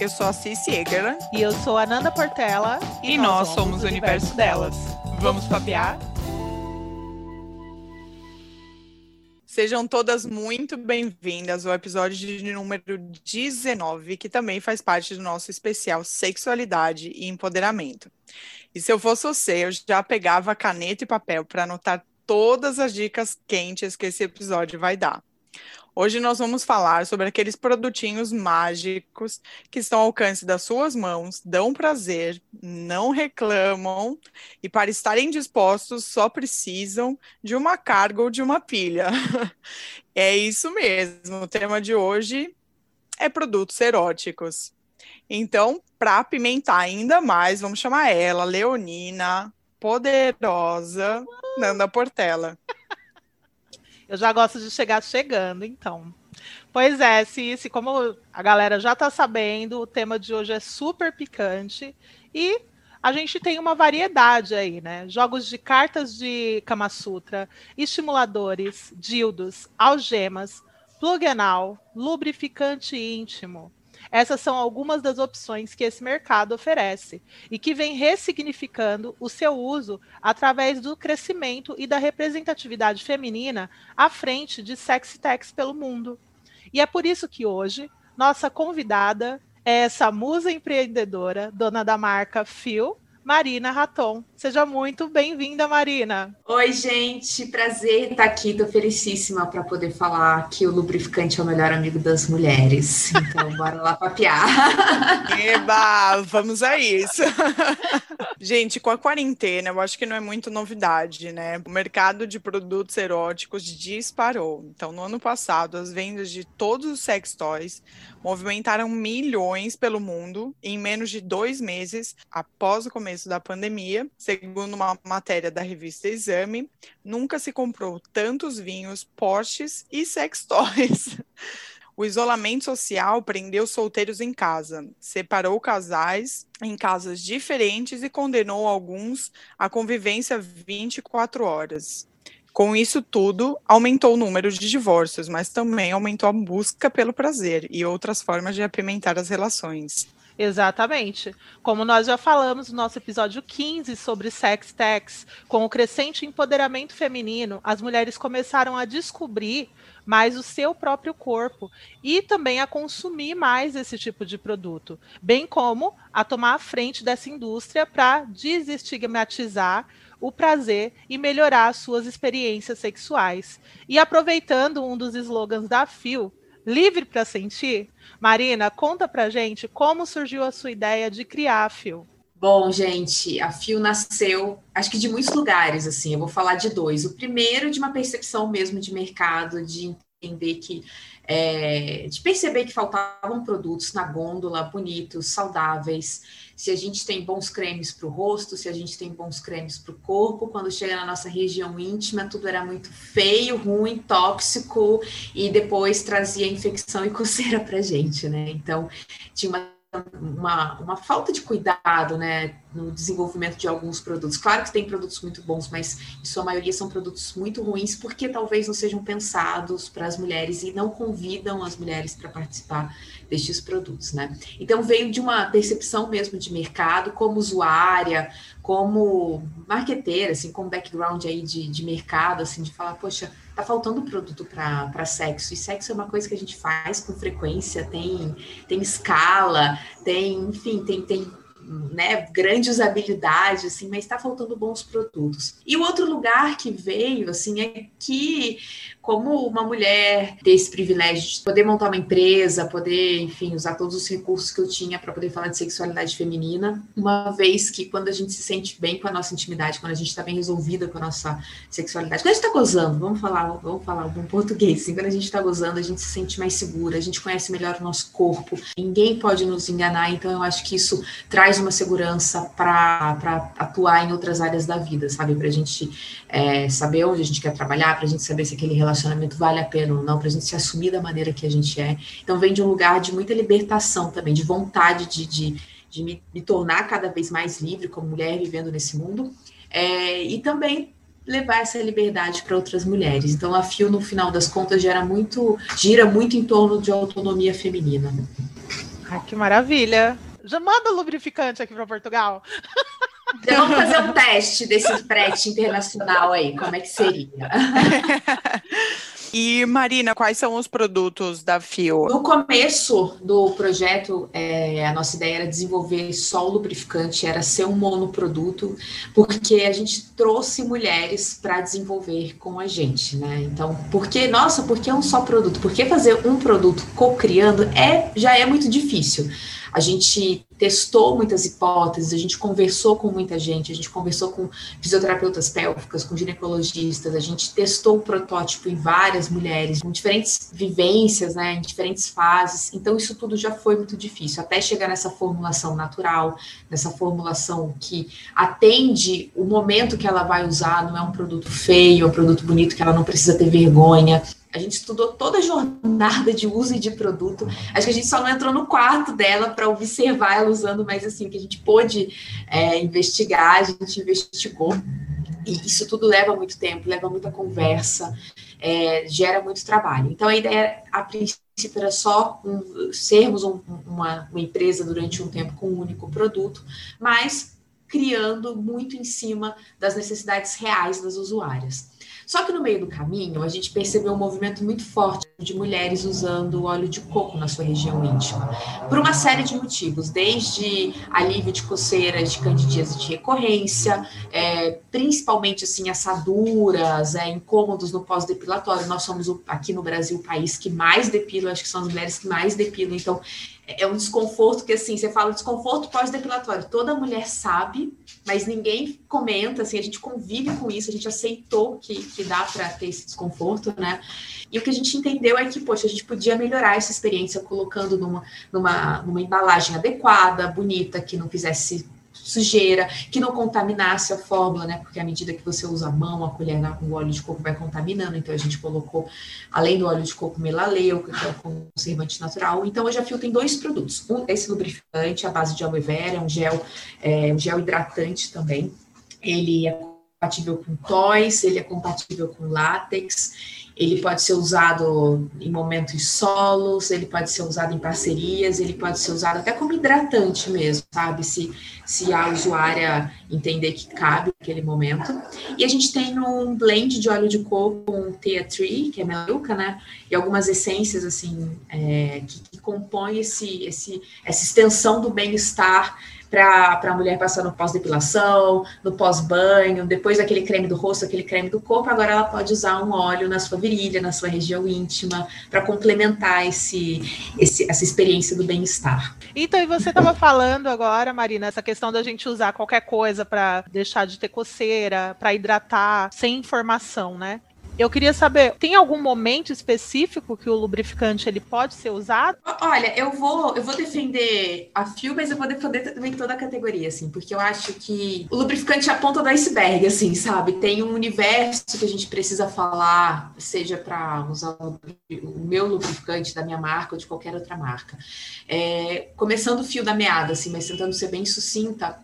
Eu sou a Cici Egerland. E eu sou a Nanda Portela. E, e nós, nós, somos o universo, universo delas. delas. Vamos papear? Sejam todas muito bem-vindas ao episódio de número 19, que também faz parte do nosso especial Sexualidade e Empoderamento. E se eu fosse você, eu já pegava caneta e papel para anotar todas as dicas quentes que esse episódio vai dar. Hoje nós vamos falar sobre aqueles produtinhos mágicos que estão ao alcance das suas mãos, dão prazer, não reclamam e para estarem dispostos só precisam de uma carga ou de uma pilha. é isso mesmo. O tema de hoje é produtos eróticos. Então, para apimentar ainda mais, vamos chamar ela, Leonina, poderosa, Nanda Portela. Eu já gosto de chegar chegando, então. Pois é, Cici, como a galera já está sabendo, o tema de hoje é super picante e a gente tem uma variedade aí, né? Jogos de cartas de Kama Sutra, estimuladores, dildos, algemas, plug anal, lubrificante íntimo, essas são algumas das opções que esse mercado oferece e que vem ressignificando o seu uso através do crescimento e da representatividade feminina à frente de sexy techs pelo mundo. E é por isso que hoje nossa convidada é essa musa empreendedora, dona da marca Phil, Marina Raton. Seja muito bem-vinda, Marina. Oi, gente, prazer estar aqui. Estou felicíssima para poder falar que o lubrificante é o melhor amigo das mulheres. Então, bora lá papear. Eba, vamos a isso. Gente, com a quarentena, eu acho que não é muito novidade, né? O mercado de produtos eróticos disparou. Então, no ano passado, as vendas de todos os sex toys movimentaram milhões pelo mundo em menos de dois meses após o começo da pandemia. Segundo uma matéria da revista Exame, nunca se comprou tantos vinhos, Porsches e sex toys. O isolamento social prendeu solteiros em casa, separou casais em casas diferentes e condenou alguns à convivência 24 horas. Com isso tudo, aumentou o número de divórcios, mas também aumentou a busca pelo prazer e outras formas de apimentar as relações. Exatamente. Como nós já falamos no nosso episódio 15 sobre sex tax, com o crescente empoderamento feminino, as mulheres começaram a descobrir mais o seu próprio corpo e também a consumir mais esse tipo de produto, bem como a tomar a frente dessa indústria para desestigmatizar o prazer e melhorar as suas experiências sexuais. E aproveitando um dos slogans da FIO, livre para sentir, Marina, conta pra gente como surgiu a sua ideia de criar a FIO. Bom, gente, a FIO nasceu, acho que de muitos lugares, assim, eu vou falar de dois. O primeiro, de uma percepção mesmo de mercado, de entender que é, de perceber que faltavam produtos na gôndola bonitos, saudáveis, se a gente tem bons cremes para o rosto, se a gente tem bons cremes para o corpo, quando chega na nossa região íntima, tudo era muito feio, ruim, tóxico, e depois trazia infecção e coceira para gente, né? Então, tinha uma uma, uma falta de cuidado né, no desenvolvimento de alguns produtos. Claro que tem produtos muito bons, mas em sua maioria são produtos muito ruins porque talvez não sejam pensados para as mulheres e não convidam as mulheres para participar destes produtos, né? Então veio de uma percepção mesmo de mercado, como usuária, como marqueteira, assim, com background aí de, de mercado, assim, de falar, poxa, tá faltando produto para sexo. E sexo é uma coisa que a gente faz com frequência, tem, tem escala, tem, enfim, tem, tem né, grande usabilidade, assim, mas está faltando bons produtos. E o outro lugar que veio, assim, é que como uma mulher ter esse privilégio de poder montar uma empresa, poder, enfim, usar todos os recursos que eu tinha para poder falar de sexualidade feminina, uma vez que quando a gente se sente bem com a nossa intimidade, quando a gente está bem resolvida com a nossa sexualidade, quando a gente está gozando, vamos falar, vamos falar um português, assim, quando a gente está gozando, a gente se sente mais segura, a gente conhece melhor o nosso corpo, ninguém pode nos enganar, então eu acho que isso traz uma segurança para atuar em outras áreas da vida, sabe? Para a gente é, saber onde a gente quer trabalhar, para a gente saber se aquele relacionamento relacionamento vale a pena ou não, para a gente se assumir da maneira que a gente é. Então, vem de um lugar de muita libertação também, de vontade de, de, de me, me, tornar cada vez mais livre como mulher vivendo nesse mundo, é, e também levar essa liberdade para outras mulheres. Então, a FIO, no final das contas, gera muito, gira muito em torno de autonomia feminina. Ai, que maravilha. Já manda lubrificante aqui para Portugal. Então vamos fazer um teste desse frete internacional aí, como é que seria? E Marina, quais são os produtos da Fio? No começo do projeto, é, a nossa ideia era desenvolver só o lubrificante, era ser um monoproduto, porque a gente trouxe mulheres para desenvolver com a gente, né? Então, porque, nossa, por que um só produto? Por que fazer um produto co-criando é, já é muito difícil. A gente testou muitas hipóteses, a gente conversou com muita gente, a gente conversou com fisioterapeutas pélvicas, com ginecologistas, a gente testou o protótipo em várias mulheres, com diferentes vivências, né, em diferentes fases. Então, isso tudo já foi muito difícil, até chegar nessa formulação natural, nessa formulação que atende o momento que ela vai usar, não é um produto feio, é um produto bonito que ela não precisa ter vergonha. A gente estudou toda a jornada de uso e de produto. Acho que a gente só não entrou no quarto dela para observar ela usando, mas assim, que a gente pôde é, investigar, a gente investigou. E isso tudo leva muito tempo, leva muita conversa, é, gera muito trabalho. Então, a ideia, a princípio, era só um, sermos um, uma, uma empresa durante um tempo com um único produto, mas criando muito em cima das necessidades reais das usuárias. Só que no meio do caminho, a gente percebeu um movimento muito forte de mulheres usando óleo de coco na sua região íntima, por uma série de motivos, desde alívio de coceiras, de candidíase de recorrência, é, principalmente assim assaduras, é, incômodos no pós-depilatório. Nós somos aqui no Brasil o país que mais depila, acho que são as mulheres que mais depilam, então é um desconforto que, assim, você fala desconforto pós-depilatório. Toda mulher sabe, mas ninguém comenta, assim, a gente convive com isso, a gente aceitou que, que dá para ter esse desconforto, né? E o que a gente entendeu é que, poxa, a gente podia melhorar essa experiência colocando numa, numa, numa embalagem adequada, bonita, que não fizesse sujeira, que não contaminasse a fórmula, né? Porque à medida que você usa a mão, a colher o óleo de coco vai contaminando. Então a gente colocou, além do óleo de coco, melaleuca, que é um conservante natural. Então hoje a Fio tem dois produtos. Um, esse lubrificante, a base de aloe vera, é um gel, é, um gel hidratante também. Ele é compatível com toys, ele é compatível com látex ele pode ser usado em momentos solos, ele pode ser usado em parcerias, ele pode ser usado até como hidratante mesmo, sabe? Se, se a usuária entender que cabe naquele momento. E a gente tem um blend de óleo de coco com tea tree, que é melaleuca, né? E algumas essências, assim, é, que, que compõem esse, esse, essa extensão do bem-estar para a mulher passar no pós-depilação, no pós-banho, depois daquele creme do rosto, aquele creme do corpo, agora ela pode usar um óleo na sua virilha, na sua região íntima, para complementar esse, esse, essa experiência do bem-estar. Então, e você estava falando agora, Marina, essa questão da gente usar qualquer coisa para deixar de ter coceira, para hidratar, sem informação, né? Eu queria saber, tem algum momento específico que o lubrificante ele pode ser usado? Olha, eu vou, eu vou defender a Fio, mas eu vou defender também toda a categoria, assim, porque eu acho que o lubrificante é a ponta do iceberg, assim, sabe? Tem um universo que a gente precisa falar, seja para usar o meu lubrificante da minha marca ou de qualquer outra marca. É, começando o fio da meada, assim, mas tentando ser bem sucinta,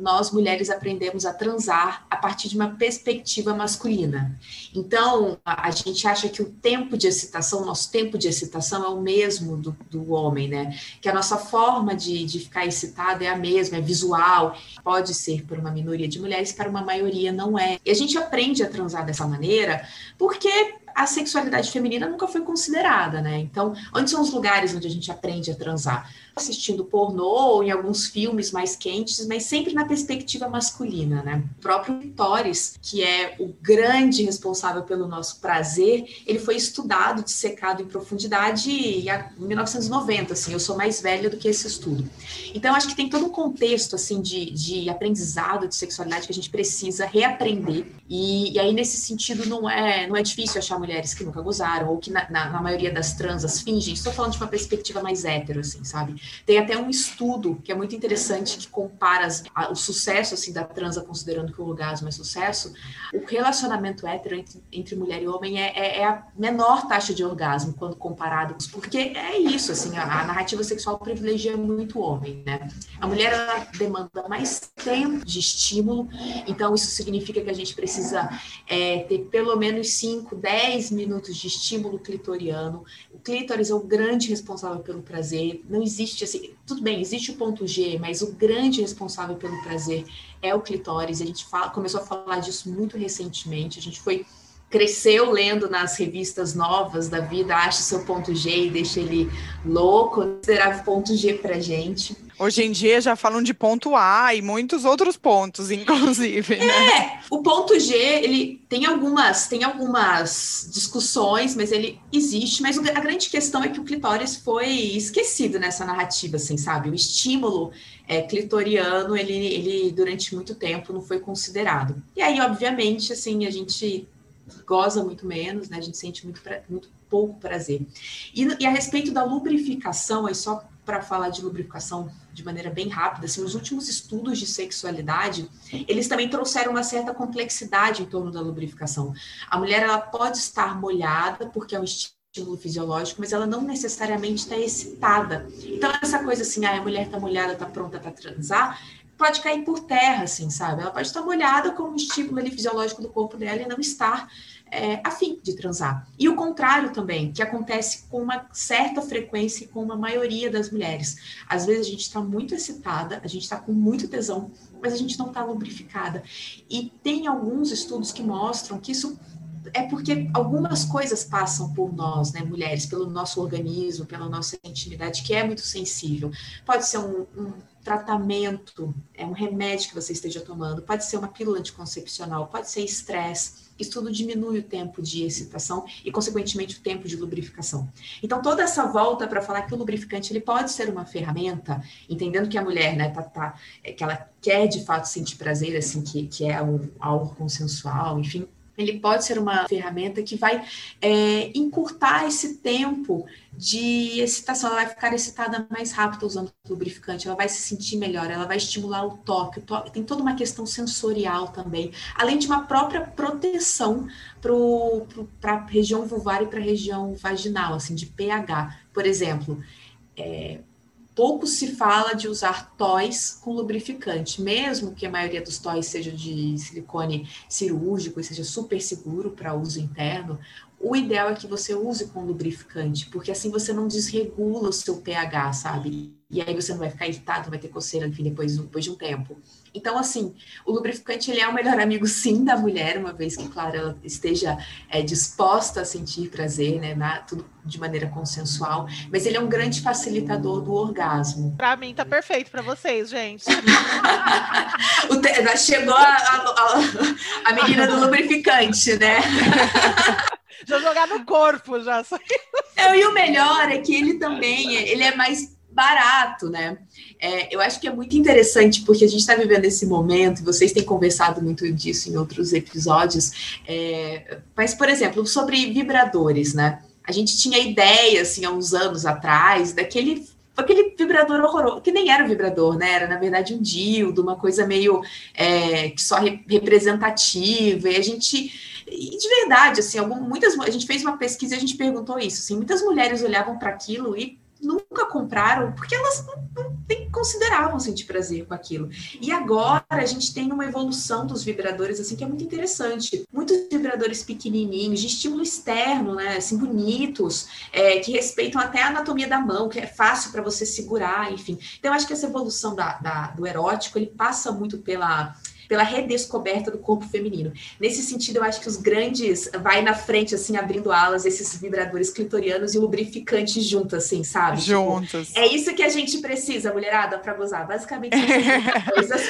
nós mulheres aprendemos a transar a partir de uma perspectiva masculina. Então, a, a gente acha que o tempo de excitação, nosso tempo de excitação é o mesmo do, do homem, né? Que a nossa forma de, de ficar excitado é a mesma, é visual. Pode ser por uma minoria de mulheres, para uma maioria não é. E a gente aprende a transar dessa maneira porque a sexualidade feminina nunca foi considerada, né? Então, onde são os lugares onde a gente aprende a transar? Assistindo pornô ou em alguns filmes mais quentes, mas sempre na perspectiva masculina, né? O próprio Torres, que é o grande responsável pelo nosso prazer, ele foi estudado, dissecado em profundidade em 1990, assim, eu sou mais velha do que esse estudo. Então, acho que tem todo um contexto, assim, de, de aprendizado de sexualidade que a gente precisa reaprender, e, e aí, nesse sentido, não é, não é difícil achar mulheres que nunca gozaram, ou que na, na, na, maioria das transas fingem. Estou falando de uma perspectiva mais hétero, assim, sabe? Tem até um estudo que é muito interessante que compara o sucesso, assim, da transa, considerando que o orgasmo é sucesso. O relacionamento hétero entre, entre mulher e homem é, é, é, a menor taxa de orgasmo quando comparado, porque é isso, assim, a, a narrativa sexual privilegia muito o homem, né? A mulher, ela demanda mais tempo de estímulo, então isso significa que a gente precisa é, ter pelo menos 5, 10 10 minutos de estímulo clitoriano. O clítoris é o grande responsável pelo prazer. Não existe assim, tudo bem, existe o ponto G, mas o grande responsável pelo prazer é o clitóris. A gente fala, começou a falar disso muito recentemente. A gente foi cresceu lendo nas revistas novas da vida, acha seu ponto G e deixa ele louco, considerava ponto G pra gente. Hoje em dia já falam de ponto A e muitos outros pontos, inclusive. Né? É, o ponto G, ele tem algumas, tem algumas discussões, mas ele existe, mas a grande questão é que o clitóris foi esquecido nessa narrativa, assim, sabe? O estímulo é, clitoriano, ele, ele durante muito tempo não foi considerado. E aí, obviamente, assim, a gente goza muito menos, né? A gente sente muito, muito pouco prazer. E, e a respeito da lubrificação, aí só para falar de lubrificação de maneira bem rápida, assim, os últimos estudos de sexualidade, eles também trouxeram uma certa complexidade em torno da lubrificação. A mulher ela pode estar molhada porque é um estímulo fisiológico, mas ela não necessariamente está excitada. Então essa coisa assim, ah, a mulher está molhada, está pronta para transar, pode cair por terra, assim, sabe? Ela pode estar molhada com um estímulo ali fisiológico do corpo dela e não estar é, afim de transar. E o contrário também, que acontece com uma certa frequência e com uma maioria das mulheres. Às vezes a gente está muito excitada, a gente está com muito tesão, mas a gente não está lubrificada. E tem alguns estudos que mostram que isso é porque algumas coisas passam por nós, né, mulheres, pelo nosso organismo, pela nossa intimidade, que é muito sensível. Pode ser um, um tratamento, é um remédio que você esteja tomando, pode ser uma pílula anticoncepcional, pode ser estresse. Isso tudo diminui o tempo de excitação e, consequentemente, o tempo de lubrificação. Então, toda essa volta para falar que o lubrificante ele pode ser uma ferramenta, entendendo que a mulher, né, tá, tá, é, que ela quer de fato sentir prazer, assim, que, que é um, algo consensual, enfim, ele pode ser uma ferramenta que vai é, encurtar esse tempo de excitação. Ela vai ficar excitada mais rápido usando lubrificante, ela vai se sentir melhor, ela vai estimular o toque. O toque tem toda uma questão sensorial também, além de uma própria proteção para a região vulvar e para a região vaginal, assim, de pH. Por exemplo, é, pouco se fala de usar toys com lubrificante, mesmo que a maioria dos toys seja de silicone cirúrgico e seja super seguro para uso interno. O ideal é que você use com lubrificante, porque assim você não desregula o seu pH, sabe? E aí você não vai ficar irritado, vai ter coceira, enfim, depois, depois de um tempo. Então, assim, o lubrificante ele é o melhor amigo, sim, da mulher, uma vez que, claro, ela esteja é, disposta a sentir prazer, né, na, tudo de maneira consensual, mas ele é um grande facilitador do orgasmo. Para mim, tá perfeito para vocês, gente. te... Chegou a, a, a, menina do lubrificante, né? Já jogar no corpo, já. É, e o melhor é que ele também, ele é mais barato, né? É, eu acho que é muito interessante porque a gente está vivendo esse momento, vocês têm conversado muito disso em outros episódios. É, mas, por exemplo, sobre vibradores, né? A gente tinha ideia, assim, há uns anos atrás, daquele aquele vibrador horroroso, que nem era um vibrador, né? Era, na verdade, um dildo, uma coisa meio é, que só re representativa, e a gente. E de verdade, assim, algum, muitas. A gente fez uma pesquisa e a gente perguntou isso, assim, muitas mulheres olhavam para aquilo e nunca compraram porque elas não, não consideravam sentir prazer com aquilo. E agora a gente tem uma evolução dos vibradores assim que é muito interessante. Muitos vibradores pequenininhos, de estímulo externo, né, assim bonitos, é, que respeitam até a anatomia da mão, que é fácil para você segurar, enfim. Então eu acho que essa evolução da, da, do erótico ele passa muito pela pela redescoberta do corpo feminino. Nesse sentido, eu acho que os grandes vai na frente, assim, abrindo alas, esses vibradores clitorianos e lubrificantes juntos, assim, sabe? Juntos. Tipo, é isso que a gente precisa, mulherada, para gozar. Basicamente, coisas.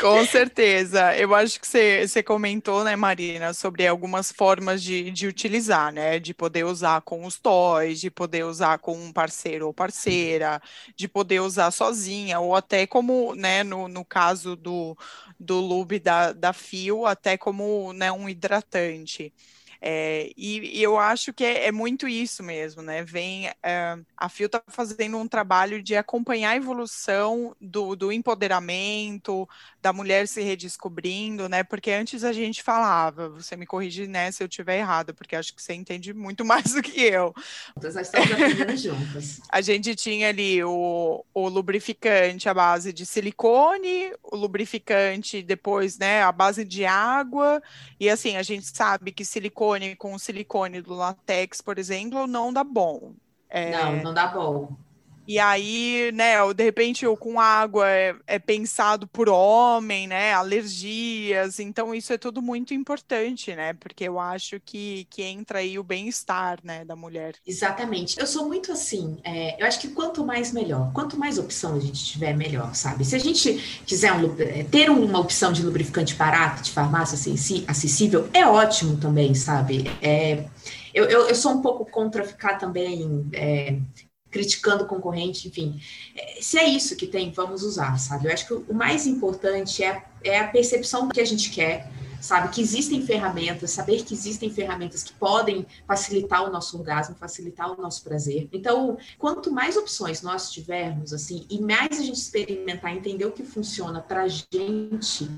Com certeza. Eu acho que você, você comentou, né, Marina, sobre algumas formas de, de utilizar, né? De poder usar com os toys, de poder usar com um parceiro ou parceira, de poder usar sozinha, ou até como, né, no, no caso do, do lube da, da Fio até como né, um hidratante. É, e, e, eu acho que é, é, muito isso mesmo, né? Vem é, a Fio está fazendo um trabalho de acompanhar a evolução do, do, empoderamento, da mulher se redescobrindo, né? Porque antes a gente falava, você me corrige né, se eu estiver errado, porque acho que você entende muito mais do que eu. Nós estamos aprendendo juntas. A gente tinha ali o, o lubrificante à base de silicone, o lubrificante depois, né, à base de água, e assim, a gente sabe que silicone com silicone do latex, por exemplo, não dá bom. É... Não, não dá bom. E aí, né, de repente, o com água é, é, pensado por homem, né, alergias, então isso é tudo muito importante, né, porque eu acho que, que entra aí o bem-estar, né, da mulher. Exatamente. Eu sou muito assim, é, eu acho que quanto mais melhor, quanto mais opção a gente tiver, melhor, sabe? Se a gente quiser um, é, ter uma opção de lubrificante barato, de farmácia acessível, é ótimo também, sabe? É, eu, eu, eu, sou um pouco contra ficar também é, criticando o concorrente, enfim. É, se é isso que tem, vamos usar, sabe? Eu acho que o mais importante é, é a percepção que a gente quer, sabe? Que existem ferramentas, saber que existem ferramentas que podem facilitar o nosso orgasmo, facilitar o nosso prazer. Então, quanto mais opções nós tivermos, assim, e mais a gente experimentar, entender o que funciona pra gente,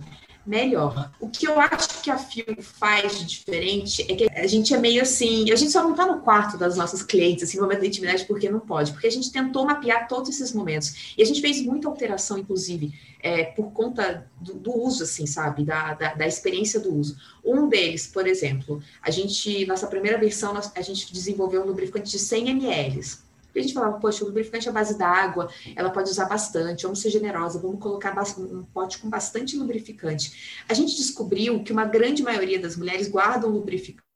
melhor. O que eu acho que a Fio faz de diferente é que a gente é meio assim, a gente só não tá no quarto das nossas clientes, assim, momento da intimidade, porque não pode, porque a gente tentou mapear todos esses momentos. E a gente fez muita alteração, inclusive, é, por conta do, do, uso, assim, sabe, da, da, da, experiência do uso. Um deles, por exemplo, a gente, nossa primeira versão, a gente desenvolveu um lubrificante de 100 ml a gente falava, poxa, o lubrificante é a base d'água, ela pode usar bastante, vamos ser generosa, vamos colocar um pote com bastante lubrificante. A gente descobriu que uma grande maioria das mulheres guardam lubrificante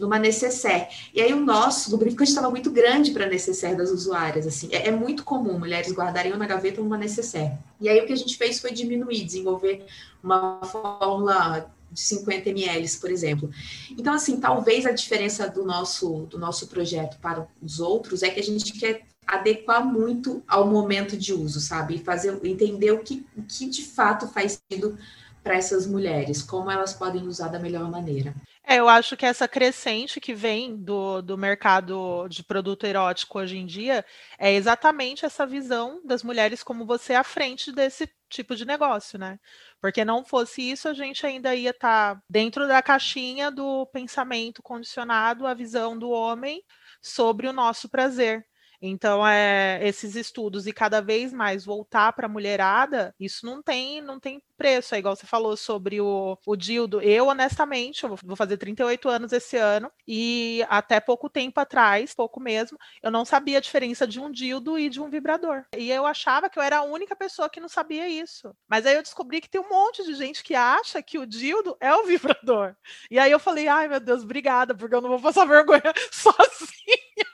numa necessaire. E aí o nosso lubrificante estava muito grande para a necessaire das usuárias, assim. É, é, muito comum mulheres guardarem uma gaveta ou uma necessaire. E aí o que a gente fez foi diminuir, desenvolver uma fórmula de 50 ml, por exemplo. Então, assim, talvez a diferença do nosso, do nosso projeto para os outros é que a gente quer adequar muito ao momento de uso, sabe? Fazer, entender o que, o que de fato faz sentido para essas mulheres, como elas podem usar da melhor maneira. É, eu acho que essa crescente que vem do, do mercado de produto erótico hoje em dia é exatamente essa visão das mulheres como você à frente desse tipo de negócio, né? Porque não fosse isso, a gente ainda ia estar tá dentro da caixinha do pensamento condicionado, a visão do homem sobre o nosso prazer. Então, é, esses estudos e cada vez mais voltar para a mulherada, isso não tem, não tem preço. É igual você falou sobre o, o dildo. Eu, honestamente, eu vou fazer 38 anos esse ano, e até pouco tempo atrás, pouco mesmo, eu não sabia a diferença de um dildo e de um vibrador. E eu achava que eu era a única pessoa que não sabia isso. Mas aí eu descobri que tem um monte de gente que acha que o dildo é o vibrador. E aí eu falei, ai meu Deus, obrigada, porque eu não vou passar vergonha sozinha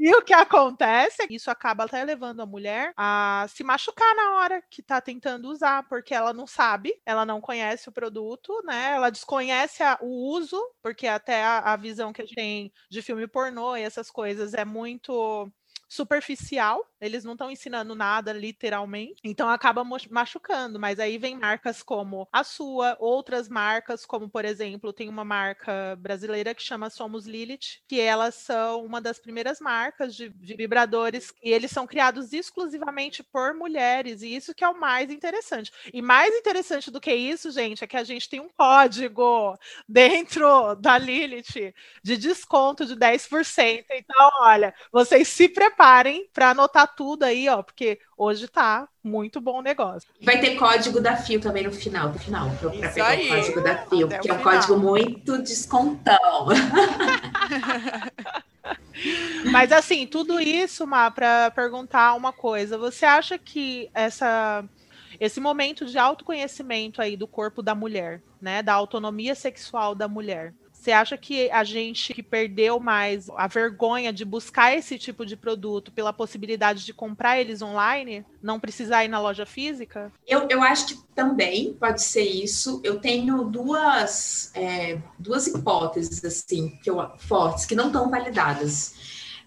e o que acontece é que isso acaba até levando a mulher a se machucar na hora que tá tentando usar, porque ela não sabe, ela não conhece o produto, né? Ela desconhece a, o uso, porque até a, a visão que a gente tem de filme pornô e essas coisas é muito superficial, eles não estão ensinando nada literalmente, então acaba machucando. Mas aí vem marcas como a sua, outras marcas, como por exemplo, tem uma marca brasileira que chama Somos Lilith, que elas são uma das primeiras marcas de, de vibradores e eles são criados exclusivamente por mulheres, e isso que é o mais interessante. E mais interessante do que isso, gente, é que a gente tem um código dentro da Lilith de desconto de 10%. Então, olha, vocês se preparem preparem para anotar tudo aí, ó, porque hoje tá muito bom o negócio. Vai ter código da Fio também no final, no final, para pegar aí. o código da Fio, Até que é um código muito descontão. Mas assim, tudo isso, Má, para perguntar uma coisa, você acha que essa esse momento de autoconhecimento aí do corpo da mulher, né, da autonomia sexual da mulher, você acha que a gente que perdeu mais a vergonha de buscar esse tipo de produto pela possibilidade de comprar eles online, não precisar ir na loja física? Eu, eu acho que também pode ser isso. Eu tenho duas, é, duas hipóteses assim que eu, fortes que não estão validadas.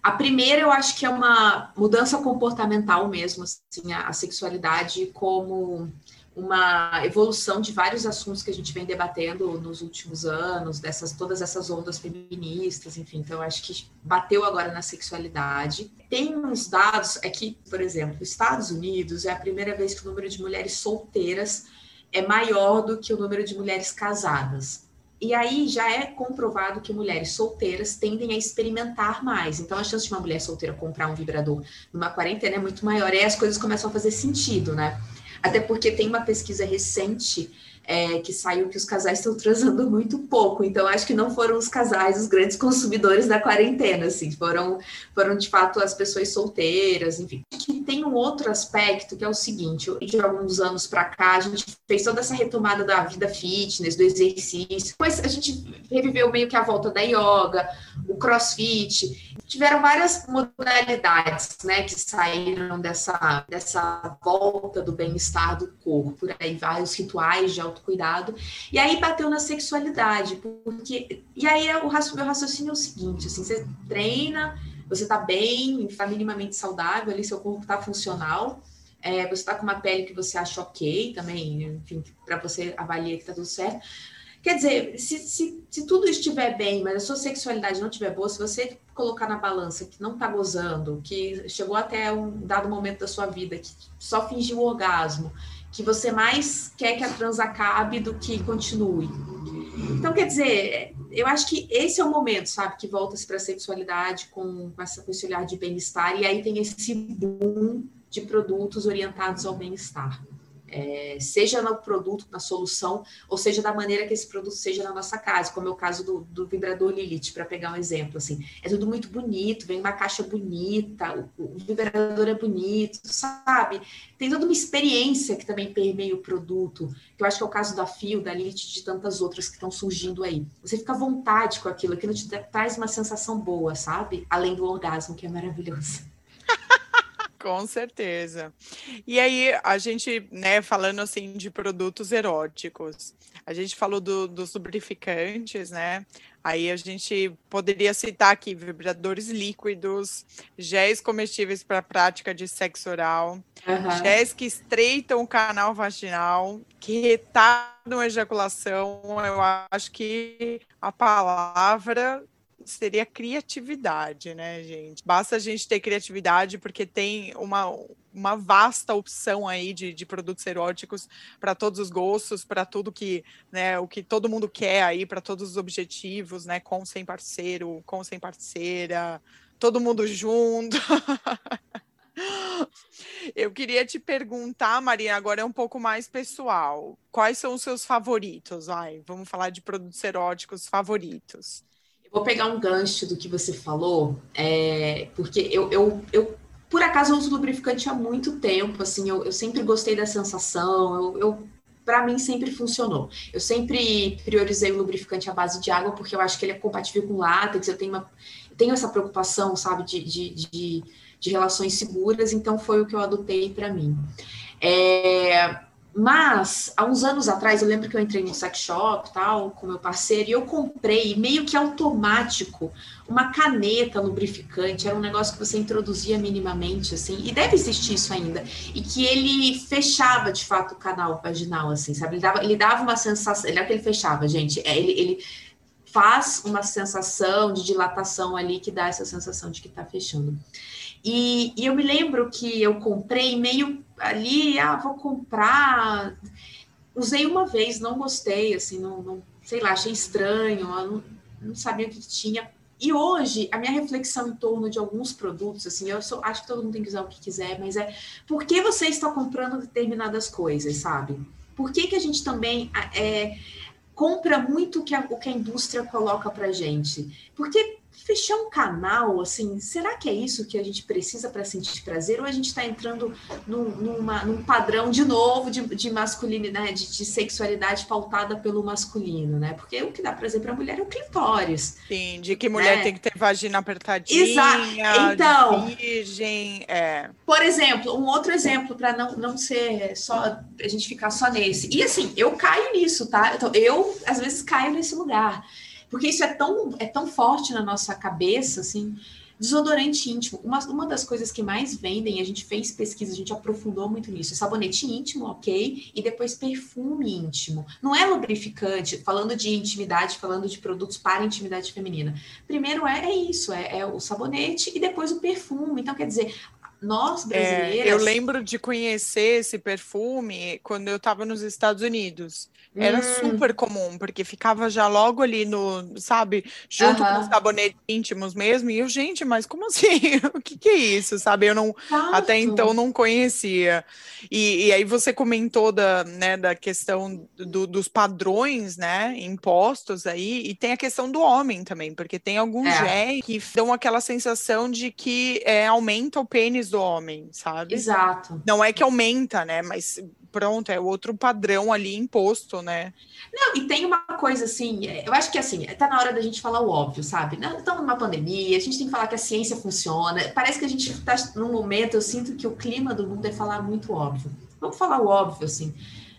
A primeira, eu acho que é uma mudança comportamental mesmo, assim, a, a sexualidade como uma evolução de vários assuntos que a gente vem debatendo nos últimos anos, dessas todas essas ondas feministas, enfim. Então, acho que bateu agora na sexualidade. Tem uns dados aqui, por exemplo, Estados Unidos é a primeira vez que o número de mulheres solteiras é maior do que o número de mulheres casadas. E aí já é comprovado que mulheres solteiras tendem a experimentar mais. Então a chance de uma mulher solteira comprar um vibrador numa quarentena é muito maior. E aí as coisas começam a fazer sentido, né? Até porque tem uma pesquisa recente é, que saiu que os casais estão transando muito pouco. Então, acho que não foram os casais os grandes consumidores da quarentena, assim, foram, foram de fato as pessoas solteiras, enfim. Que tem um outro aspecto que é o seguinte: de alguns anos para cá, a gente fez toda essa retomada da vida fitness, do exercício, depois a gente reviveu meio que a volta da yoga, o crossfit. Tiveram várias modalidades, né, que saíram dessa, dessa volta do bem-estar do corpo, né, e vários rituais de autocuidado. E aí bateu na sexualidade, porque. E aí é o meu raciocínio é o seguinte: assim, você treina, você tá bem, está minimamente saudável, ali seu corpo tá funcional. É, você está com uma pele que você acha ok também, enfim, para você avaliar que tá tudo certo. Quer dizer, se, se, se, tudo estiver bem, mas a sua sexualidade não estiver boa, se você colocar na balança que não está gozando, que chegou até um dado momento da sua vida, que só fingiu orgasmo, que você mais quer que a trans acabe do que continue. Então, quer dizer, eu acho que esse é o momento, sabe, que volta-se para a sexualidade com, com, essa, com esse olhar de bem-estar, e aí tem esse boom de produtos orientados ao bem-estar é, seja no produto, na solução, ou seja da maneira que esse produto seja na nossa casa, como é o caso do, do vibrador Lilith, para pegar um exemplo, assim, é tudo muito bonito, vem uma caixa bonita, o, o, vibrador é bonito, sabe? Tem toda uma experiência que também permeia o produto, que eu acho que é o caso da Fio, da Lilith, de tantas outras que estão surgindo aí. Você fica à vontade com aquilo, aquilo te traz uma sensação boa, sabe? Além do orgasmo, que é maravilhoso. Com certeza. E aí, a gente, né, falando assim de produtos eróticos, a gente falou do, dos lubrificantes, né? Aí a gente poderia citar aqui vibradores líquidos, géis comestíveis para prática de sexo oral, uhum. géis que estreitam o canal vaginal, que retardam a ejaculação. Eu acho que a palavra seria criatividade, né, gente? Basta a gente ter criatividade, porque tem uma, uma vasta opção aí de, de produtos eróticos para todos os gostos, para tudo que, né, o que todo mundo quer aí, para todos os objetivos, né, com sem parceiro, com sem parceira, todo mundo junto. Eu queria te perguntar, Maria, agora é um pouco mais pessoal. Quais são os seus favoritos? Vai, vamos falar de produtos eróticos favoritos. Vou pegar um gancho do que você falou, é, porque eu, eu, eu, por acaso, uso lubrificante há muito tempo, assim, eu, eu sempre gostei da sensação, eu, eu para mim sempre funcionou. Eu sempre priorizei o lubrificante à base de água, porque eu acho que ele é compatível com látex, eu tenho, uma, tenho essa preocupação, sabe, de, de, de, de relações seguras, então foi o que eu adotei para mim. É, mas, há uns anos atrás, eu lembro que eu entrei no sex shop, tal, com meu parceiro, e eu comprei, meio que automático, uma caneta lubrificante. Era um negócio que você introduzia minimamente, assim, e deve existir isso ainda. E que ele fechava, de fato, o canal vaginal, assim, sabe? Ele dava, ele dava uma sensação... Ele é que ele fechava, gente. É, ele, ele faz uma sensação de dilatação ali que dá essa sensação de que tá fechando. E, e, eu me lembro que eu comprei meio ali, ah, vou comprar. Usei uma vez, não gostei, assim, não, não sei lá, achei estranho, não, não, sabia o que tinha. E hoje, a minha reflexão em torno de alguns produtos, assim, eu sou, acho que todo mundo tem que usar o que quiser, mas é por que você está comprando determinadas coisas, sabe? Por que, que a gente também é, compra muito o que, a, o que a indústria coloca pra gente? Porque fechar um canal, assim, será que é isso que a gente precisa para sentir prazer? Ou a gente está entrando num, numa, num padrão de novo de, de masculinidade, de, de, sexualidade pautada pelo masculino, né? Porque o que dá prazer para a mulher é o clitóris. Sim, de que mulher né? tem que ter vagina apertadinha, Exato. Então, virgem, é. Por exemplo, um outro exemplo para não, não ser só a gente ficar só nesse. E assim, eu caio nisso, tá? Então, eu às vezes caio nesse lugar porque isso é tão, é tão forte na nossa cabeça, assim. Desodorante íntimo. Uma, uma das coisas que mais vendem, a gente fez pesquisa, a gente aprofundou muito nisso. Sabonete íntimo, ok, e depois perfume íntimo. Não é lubrificante, falando de intimidade, falando de produtos para intimidade feminina. Primeiro é, é isso, é, é o sabonete e depois o perfume. Então, quer dizer, nós brasileiras. É, eu lembro de conhecer esse perfume quando eu estava nos Estados Unidos. Era hum. super comum, porque ficava já logo ali no, sabe, junto uh -huh. com os sabonetes íntimos mesmo. E eu, gente, mas como assim? o que, que é isso? Sabe? Eu não, até então não conhecia. E, e, aí você comentou da, né, da questão do, dos padrões, né, impostos aí, e tem a questão do homem também, porque tem alguns é. que dão aquela sensação de que é, aumenta o pênis do homem, sabe? Exato. Não é que aumenta, né, mas pronto, é outro padrão ali imposto, né? Não, e tem uma coisa assim, é, eu acho que assim, tá na hora da gente falar o óbvio, sabe? Não, estamos numa pandemia, a gente tem que falar que a ciência funciona. Parece que a gente tá num momento, eu sinto que o clima do mundo é falar muito óbvio. Vamos falar o óbvio, assim.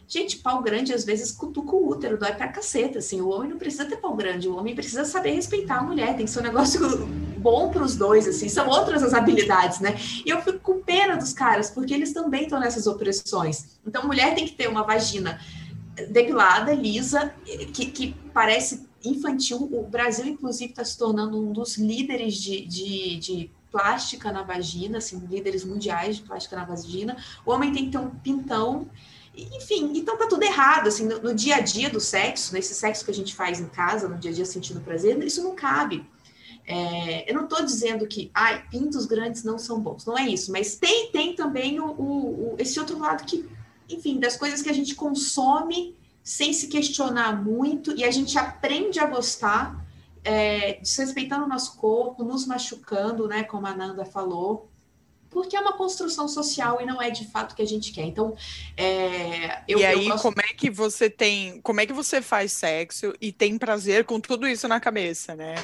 Gente, pau grande às vezes cutuca o útero, dói pra caceta, assim. O homem não precisa ter pau grande, o homem precisa saber respeitar a mulher, tem que ser um negócio bom para os dois, assim. São outras as habilidades, né? E eu fico com pena dos caras, porque eles também estão nessas opressões. Então, mulher tem que ter uma vagina depilada, lisa, que, que parece infantil. O Brasil, inclusive, está se tornando um dos líderes de, de, de plástica na vagina, assim, líderes mundiais de plástica na vagina. O homem tem que ter um pintão enfim, então tá tudo errado, assim, no, no, dia a dia do sexo, nesse sexo que a gente faz em casa, no dia a dia sentindo prazer, isso não cabe. É, eu não estou dizendo que ai, pintos grandes não são bons, não é isso, mas tem, tem também o, o, o, esse outro lado que, enfim, das coisas que a gente consome sem se questionar muito e a gente aprende a gostar, é, desrespeitando o nosso corpo, nos machucando, né, como a Nanda falou porque é uma construção social e não é de fato o que a gente quer. Então, é, eu, e aí, gosto... como é que você tem, como é que você faz sexo e tem prazer com tudo isso na cabeça, né?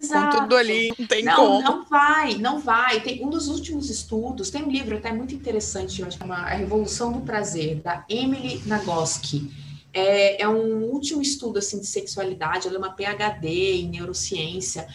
Exato. Com tudo ali, não tem não, como. Não vai, não vai. Tem um dos últimos estudos, tem um livro até muito interessante, eu acho, chama A Revolução do Prazer, da Emily Nagoski. É, é um último estudo assim de sexualidade, ela é uma PhD em neurociência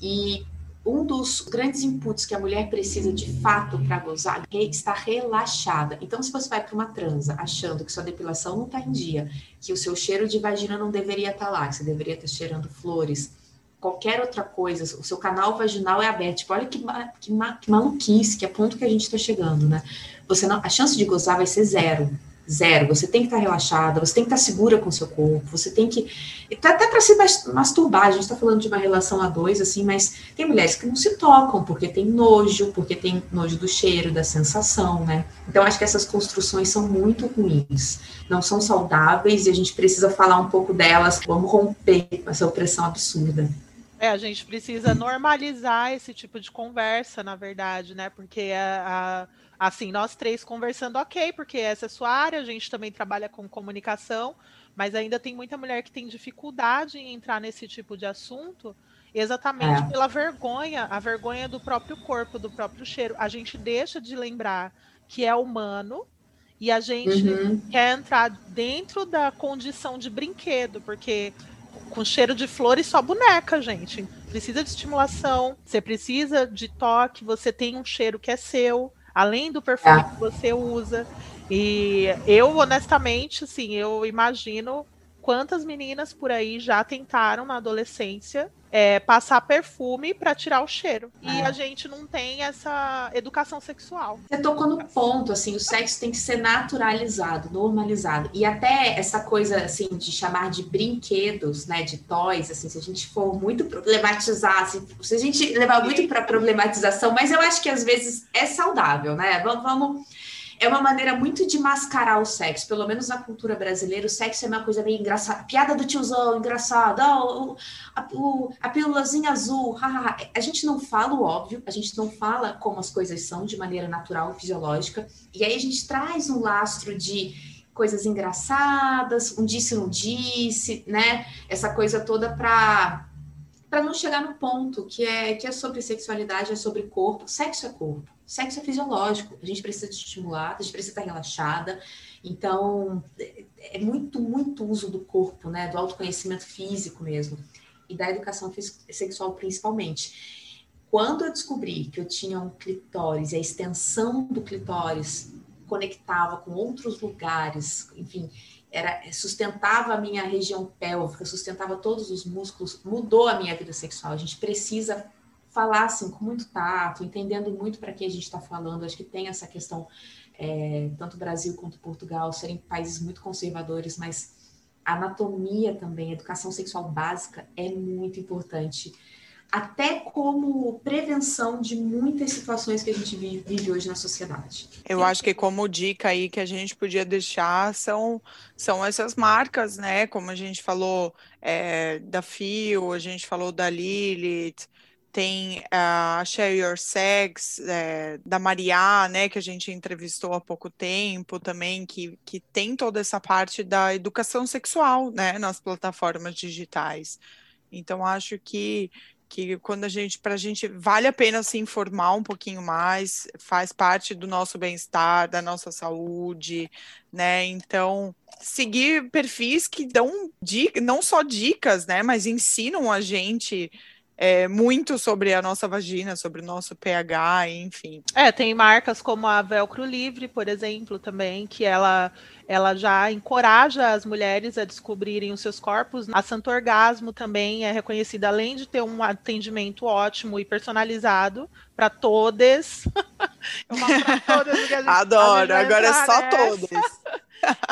e um dos grandes inputs que a mulher precisa de fato para gozar é estar relaxada. Então, se você vai para uma transa achando que sua depilação não está em dia, que o seu cheiro de vagina não deveria estar tá lá, que você deveria estar tá cheirando flores, qualquer outra coisa, o seu canal vaginal é aberto. Tipo, olha que, que, que maluquice, que é ponto que a gente está chegando, né? Você não, a chance de gozar vai ser zero zero. Você tem que estar relaxada, você tem que estar segura com o seu corpo, você tem que. Até para se masturbar, a gente está falando de uma relação a dois, assim, mas tem mulheres que não se tocam porque tem nojo, porque tem nojo do cheiro, da sensação, né? Então, acho que essas construções são muito ruins, não são saudáveis e a gente precisa falar um pouco delas, vamos romper essa opressão absurda. É, a gente precisa normalizar esse tipo de conversa, na verdade, né? Porque a, a assim, nós três conversando, ok, porque essa é sua área, a gente também trabalha com comunicação, mas ainda tem muita mulher que tem dificuldade em entrar nesse tipo de assunto, exatamente é. pela vergonha, a vergonha do próprio corpo, do próprio cheiro. A gente deixa de lembrar que é humano e a gente uhum. quer entrar dentro da condição de brinquedo, porque com cheiro de flores só boneca, gente. Precisa de estimulação, você precisa de toque, você tem um cheiro que é seu além do perfume é. que você usa. E eu, honestamente, assim, eu imagino quantas meninas por aí já tentaram na adolescência é, passar perfume para tirar o cheiro. É. E a gente não tem essa educação sexual. Você tocou no ponto, assim, o sexo tem que ser naturalizado, normalizado. E até essa coisa, assim, de chamar de brinquedos, né, de toys, assim, se a gente for muito problematizar, assim, se a gente levar muito para problematização, mas eu acho que às vezes é saudável, né? Vamos, vamos é uma maneira muito de mascarar o sexo. Pelo menos na cultura brasileira, o sexo é uma coisa meio engraçada. Piada do tiozão, engraçada. Oh, a, a pílulazinha azul. a gente não fala o óbvio, a gente não fala como as coisas são de maneira natural fisiológica. E aí a gente traz um lastro de coisas engraçadas, um disse não disse, né? Essa coisa toda para para não chegar no ponto que é que é sobre sexualidade, é sobre corpo. Sexo é corpo. Sexo é fisiológico, a gente precisa de estimular, a gente precisa estar relaxada. Então, é muito, muito uso do corpo, né? Do autoconhecimento físico mesmo. E da educação sexual principalmente. Quando eu descobri que eu tinha um clitóris e a extensão do clitóris conectava com outros lugares, enfim, era sustentava a minha região pélvica, sustentava todos os músculos, mudou a minha vida sexual. A gente precisa falar assim, com muito tato, entendendo muito para que a gente está falando. Acho que tem essa questão, é, tanto Brasil quanto Portugal serem países muito conservadores, mas anatomia também, educação sexual básica é muito importante até como prevenção de muitas situações que a gente vive, hoje na sociedade. Eu acho que como dica aí que a gente podia deixar são, são essas marcas, né? Como a gente falou é, da Fio, a gente falou da Lilith, tem a Share Your Sex, é, da Maria, né, que a gente entrevistou há pouco tempo também, que, que tem toda essa parte da educação sexual, né, nas plataformas digitais. Então, acho que que quando a gente, para a gente, vale a pena se informar um pouquinho mais, faz parte do nosso bem-estar, da nossa saúde, né? Então, seguir perfis que dão dicas, não só dicas, né, mas ensinam a gente é, muito sobre a nossa vagina, sobre o nosso pH, enfim. É, tem marcas como a Velcro Livre, por exemplo, também, que ela, ela já encoraja as mulheres a descobrirem os seus corpos. A Santo Orgasmo também é reconhecida, além de ter um atendimento ótimo e personalizado para todas. todas Adoro, agora é só todas.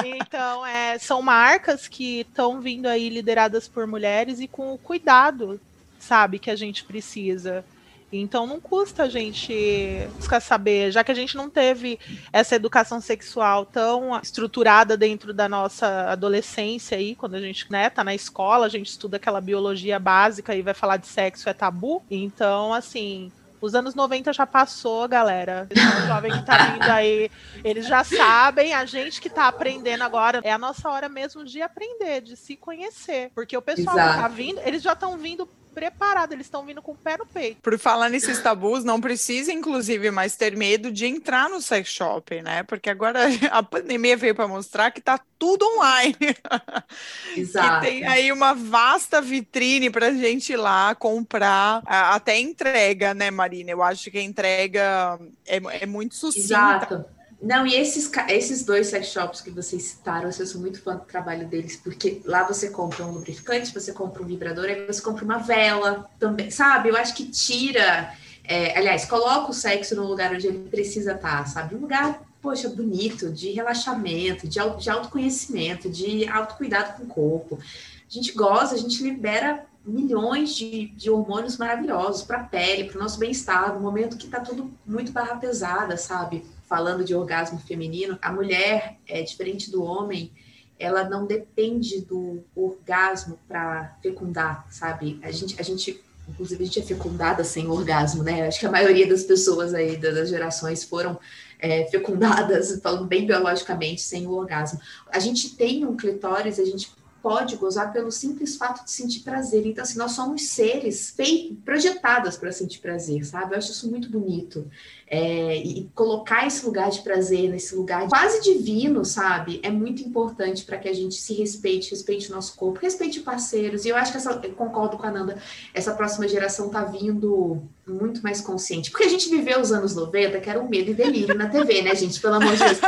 Então, é, são marcas que estão vindo aí lideradas por mulheres e com o cuidado sabe, que a gente precisa. Então não custa a gente buscar saber, já que a gente não teve essa educação sexual tão estruturada dentro da nossa adolescência aí, quando a gente né, tá na escola, a gente estuda aquela biologia básica e vai falar de sexo é tabu. Então, assim, os anos 90 já passou, galera. O jovem que tá vindo aí, eles já sabem, a gente que tá aprendendo agora, é a nossa hora mesmo de aprender, de se conhecer. Porque o pessoal Exato. que tá vindo, eles já estão vindo preparado, eles estão vindo com o pé no peito. Por falar nesses tabus, não precisa, inclusive, mais ter medo de entrar no sex shop, né? Porque agora a pandemia veio para mostrar que tá tudo online. Exato. que tem aí uma vasta vitrine para gente ir lá comprar, até entrega, né, Marina? Eu acho que a entrega é, é muito sucinta. Exato não, e esses, esses dois sex shops que vocês citaram, eu sou muito fã do trabalho deles, porque lá você compra um lubrificante, você compra um vibrador, aí você compra uma vela também, sabe? Eu acho que tira, é, aliás, coloca o sexo no lugar onde ele precisa estar, sabe? Um lugar, poxa, bonito, de relaxamento, de, de autoconhecimento, de autocuidado com o corpo. A gente goza, a gente libera milhões de, de hormônios maravilhosos para a pele, para o nosso bem-estar, no momento que está tudo muito barra pesada, sabe? falando de orgasmo feminino, a mulher, é diferente do homem, ela não depende do orgasmo para fecundar, sabe? A gente, a gente, inclusive, a gente é fecundada sem orgasmo, né? Acho que a maioria das pessoas aí das gerações foram é, fecundadas, falando bem biologicamente, sem o orgasmo. A gente tem um clitóris, a gente pode gozar pelo simples fato de sentir prazer. Então, assim, nós somos seres feitos, projetadas para sentir prazer, sabe? Eu acho isso muito bonito. É, e colocar esse lugar de prazer, nesse lugar quase divino, sabe? É muito importante para que a gente se respeite, respeite o nosso corpo, respeite parceiros. E eu acho que essa, eu concordo com a Nanda, essa próxima geração tá vindo muito mais consciente. Porque a gente viveu os anos 90, que era um medo e delírio na TV, né, gente? Pelo amor de Deus.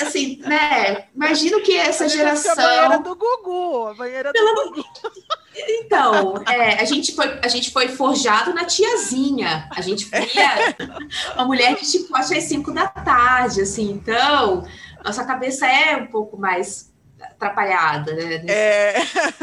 Assim, né? Imagino que essa geração. A banheira do Gugu, a banheira do Pelo... Gugu. Então, é, a, gente foi, a gente foi forjado na tiazinha. A gente via uma mulher tipo, acho às 5 da tarde, assim. Então, nossa cabeça é um pouco mais atrapalhada, né? É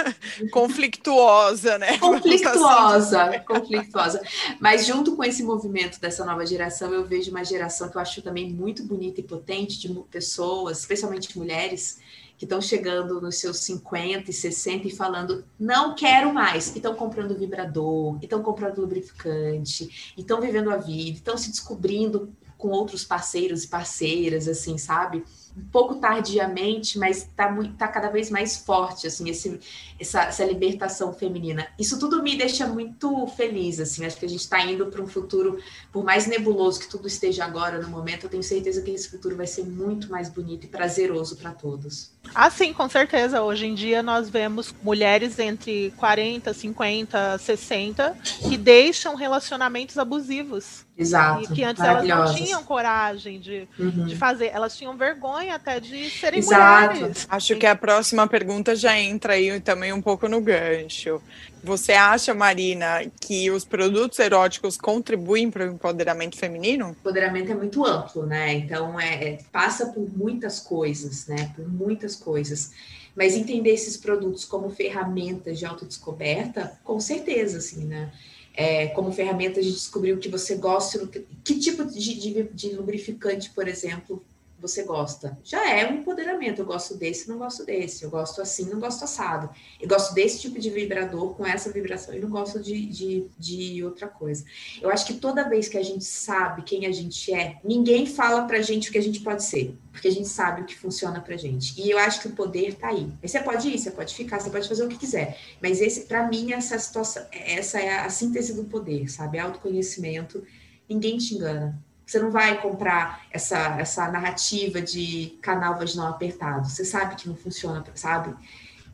conflituosa, né? Conflituosa, conflituosa. Mas junto com esse movimento dessa nova geração, eu vejo uma geração que eu acho também muito bonita e potente de pessoas, especialmente mulheres, que estão chegando nos seus 50 e 60 e falando, não quero mais. E estão comprando vibrador, estão comprando lubrificante, estão vivendo a vida, estão se descobrindo com outros parceiros e parceiras, assim, sabe? Um pouco tardiamente, mas está tá cada vez mais forte, assim, esse, essa, essa libertação feminina. Isso tudo me deixa muito feliz, assim, acho que a gente está indo para um futuro, por mais nebuloso que tudo esteja agora no momento, eu tenho certeza que esse futuro vai ser muito mais bonito e prazeroso para todos. Ah, sim, com certeza. Hoje em dia nós vemos mulheres entre 40, 50, 60 que deixam relacionamentos abusivos. Exato. E que antes elas não tinham coragem de, uhum. de fazer, elas tinham vergonha sonho até de serem Exato. mulheres. Acho que a próxima pergunta já entra aí também um pouco no gancho. Você acha, Marina, que os produtos eróticos contribuem para o empoderamento feminino? O empoderamento é muito amplo, né? Então é, é, passa por muitas coisas, né? Por muitas coisas. Mas entender esses produtos como ferramentas de autodescoberta, com certeza, assim, né? É, como ferramentas de descobrir o que você gosta, que tipo de, de, de lubrificante, por exemplo, você gosta. Já é um empoderamento. Eu gosto desse, não gosto desse. Eu gosto assim, não gosto assado. Eu gosto desse tipo de vibrador com essa vibração e não gosto de, de, de outra coisa. Eu acho que toda vez que a gente sabe quem a gente é, ninguém fala pra gente o que a gente pode ser. Porque a gente sabe o que funciona pra gente. E eu acho que o poder tá aí. Você pode ir, você pode ficar, você pode fazer o que quiser. Mas esse, para mim, essa situação, essa é a síntese do poder, sabe? Autoconhecimento. Ninguém te engana você não vai comprar essa, essa narrativa de canal vaginal apertado. Você sabe que não funciona, sabe?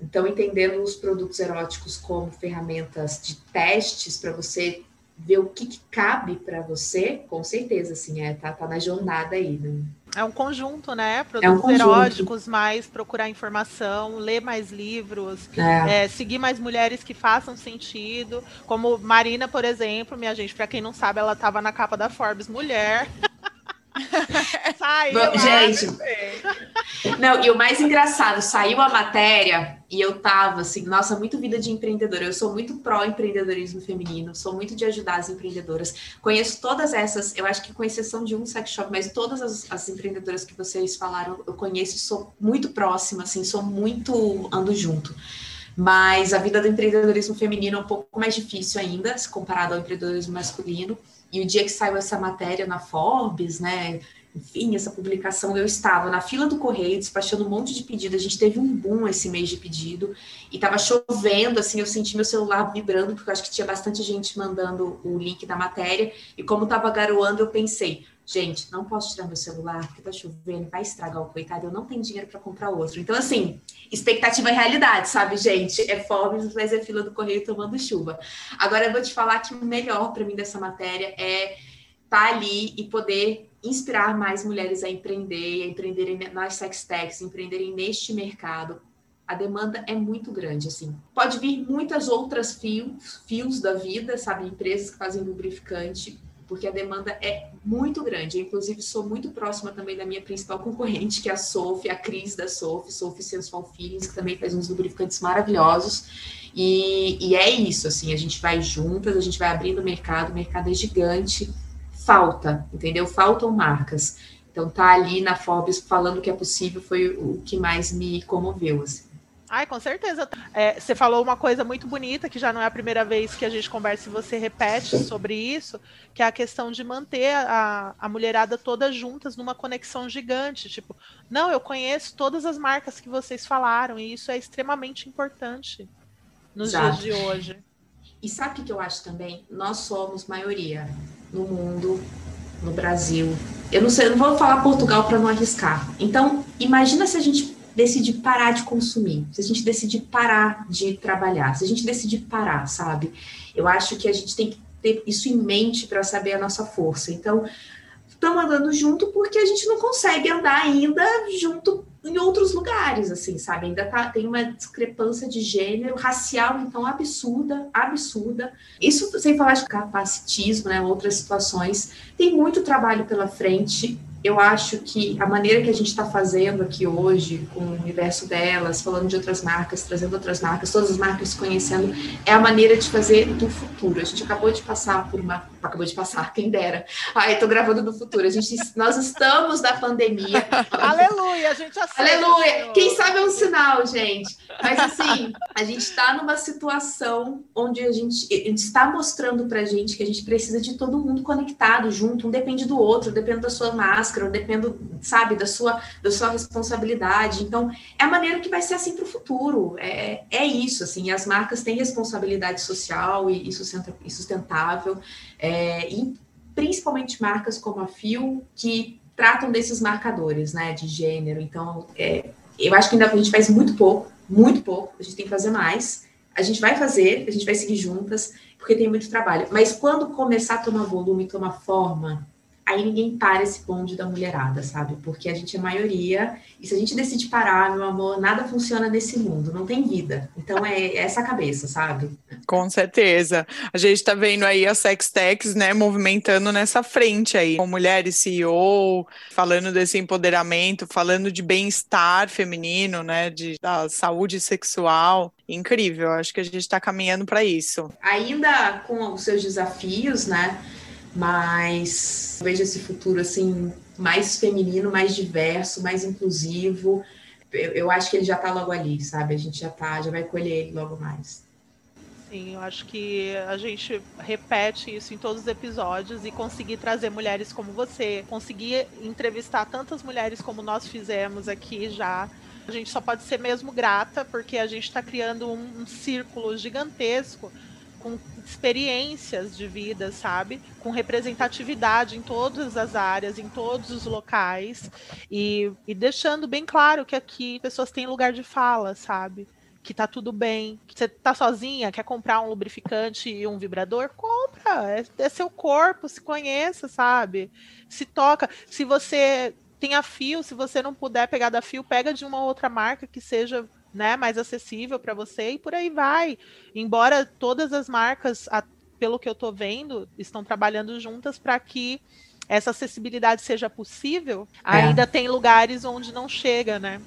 Então, entendendo os produtos eróticos como ferramentas de testes para você ver o que, que cabe para você, com certeza, assim, é, tá, tá na jornada aí, né? É um conjunto, né? Produtos é um eróticos, mais procurar informação, ler mais livros, é. É, seguir mais mulheres que façam sentido. Como Marina, por exemplo, minha gente, para quem não sabe, ela estava na capa da Forbes Mulher. saiu. gente, não, e o mais engraçado, saiu a matéria e eu tava assim, nossa, muito vida de empreendedora. Eu sou muito pró-empreendedorismo feminino, sou muito de ajudar as empreendedoras. Conheço todas essas, eu acho que com exceção de um sex shop, mas todas as, as empreendedoras que vocês falaram, eu conheço, sou muito próxima, assim, sou muito ando junto. Mas a vida do empreendedorismo feminino é um pouco mais difícil ainda, se comparado ao empreendedorismo masculino. E o dia que saiu essa matéria na Forbes, né? Enfim, essa publicação, eu estava na fila do correio, despachando um monte de pedido. A gente teve um boom esse mês de pedido e estava chovendo, assim, eu senti meu celular vibrando, porque eu acho que tinha bastante gente mandando o link da matéria. E como estava garoando, eu pensei, gente, não posso tirar meu celular porque tá chovendo, vai estragar o coitado, eu não tenho dinheiro para comprar outro. Então, assim, expectativa é realidade, sabe, gente? É fome, mas é fila do correio tomando chuva. Agora, eu vou te falar que o melhor para mim dessa matéria é estar tá ali e poder inspirar mais mulheres a empreender, a empreenderem nas sex techs, empreenderem neste mercado. A demanda é muito grande, assim. Pode vir muitas outras fios, fios da vida, sabe? Empresas que fazem lubrificante, porque a demanda é muito grande. Eu, inclusive, sou muito próxima também da minha principal concorrente, que é a Sophie, a Cris da Sophie, Sophie Sensual Feelings, que também faz uns lubrificantes maravilhosos. E, e é isso, assim, a gente vai juntas, a gente vai abrindo o mercado, o mercado é gigante, falta, entendeu? Faltam marcas. Então, tá ali na Forbes falando que é possível foi o que mais me comoveu, assim. Ai, com certeza. É, você falou uma coisa muito bonita, que já não é a primeira vez que a gente conversa e você repete sobre isso, que é a questão de manter a, a mulherada toda juntas numa conexão gigante. Tipo, não, eu conheço todas as marcas que vocês falaram, e isso é extremamente importante nos Exato. dias de hoje. E sabe o que eu acho também? Nós somos maioria no mundo, no Brasil. Eu não sei, eu não vou falar Portugal para não arriscar. Então, imagina se a gente decidir parar de consumir, se a gente decidir parar de trabalhar, se a gente decidir parar, sabe? Eu acho que a gente tem que ter isso em mente para saber a nossa força. Então, estamos andando junto porque a gente não consegue andar ainda junto em outros lugares, assim, sabe? Ainda tá, tem uma discrepância de gênero, racial, então, absurda, absurda. Isso sem falar de capacitismo, né? Outras situações. Tem muito trabalho pela frente eu acho que a maneira que a gente está fazendo aqui hoje, com o universo delas, falando de outras marcas, trazendo outras marcas, todas as marcas se conhecendo, é a maneira de fazer do futuro. A gente acabou de passar por uma. Acabou de passar, quem dera. Ai, estou gravando do futuro. A gente, nós estamos na pandemia. Aleluia, a gente aceita. Aleluia! Quem sabe é um sinal, gente. Mas assim, a gente está numa situação onde a gente, a gente está mostrando para a gente que a gente precisa de todo mundo conectado, junto, um depende do outro, depende da sua máscara máscara, eu dependo, sabe, da sua, da sua responsabilidade. Então, é a maneira que vai ser assim para o futuro. É, é isso, assim, as marcas têm responsabilidade social e, e sustentável, é, e principalmente marcas como a Fio, que tratam desses marcadores, né, de gênero. Então, é, eu acho que ainda a gente faz muito pouco, muito pouco, a gente tem que fazer mais. A gente vai fazer, a gente vai seguir juntas, porque tem muito trabalho. Mas quando começar a tomar volume, tomar forma, aí ninguém para esse bonde da mulherada, sabe? Porque a gente é maioria, e se a gente decide parar, meu amor, nada funciona nesse mundo, não tem vida. Então é essa a cabeça, sabe? Com certeza. A gente está vendo aí a Sextex, né, movimentando nessa frente aí, com mulheres CEO, falando desse empoderamento, falando de bem-estar feminino, né, de, da saúde sexual. Incrível, acho que a gente está caminhando para isso. Ainda com os seus desafios, né? Mas vejo esse futuro assim mais feminino, mais diverso, mais inclusivo. Eu, eu acho que ele já está logo ali, sabe? A gente já tá, já vai colher ele logo mais. Sim, eu acho que a gente repete isso em todos os episódios e conseguir trazer mulheres como você, conseguir entrevistar tantas mulheres como nós fizemos aqui já. A gente só pode ser mesmo grata porque a gente está criando um, um círculo gigantesco com experiências de vida, sabe? Com representatividade em todas as áreas, em todos os locais. E, e deixando bem claro que aqui pessoas têm lugar de fala, sabe? que tá tudo bem, que você tá sozinha, quer comprar um lubrificante e um vibrador, compra. É, é, seu corpo, se conheça, sabe? Se toca. Se você tem a fio, se você não puder pegar da fio, pega de uma outra marca que seja né, mais acessível para você e por aí vai. Embora todas as marcas, a, pelo que eu estou vendo, estão trabalhando juntas para que essa acessibilidade seja possível, é. ainda tem lugares onde não chega, né?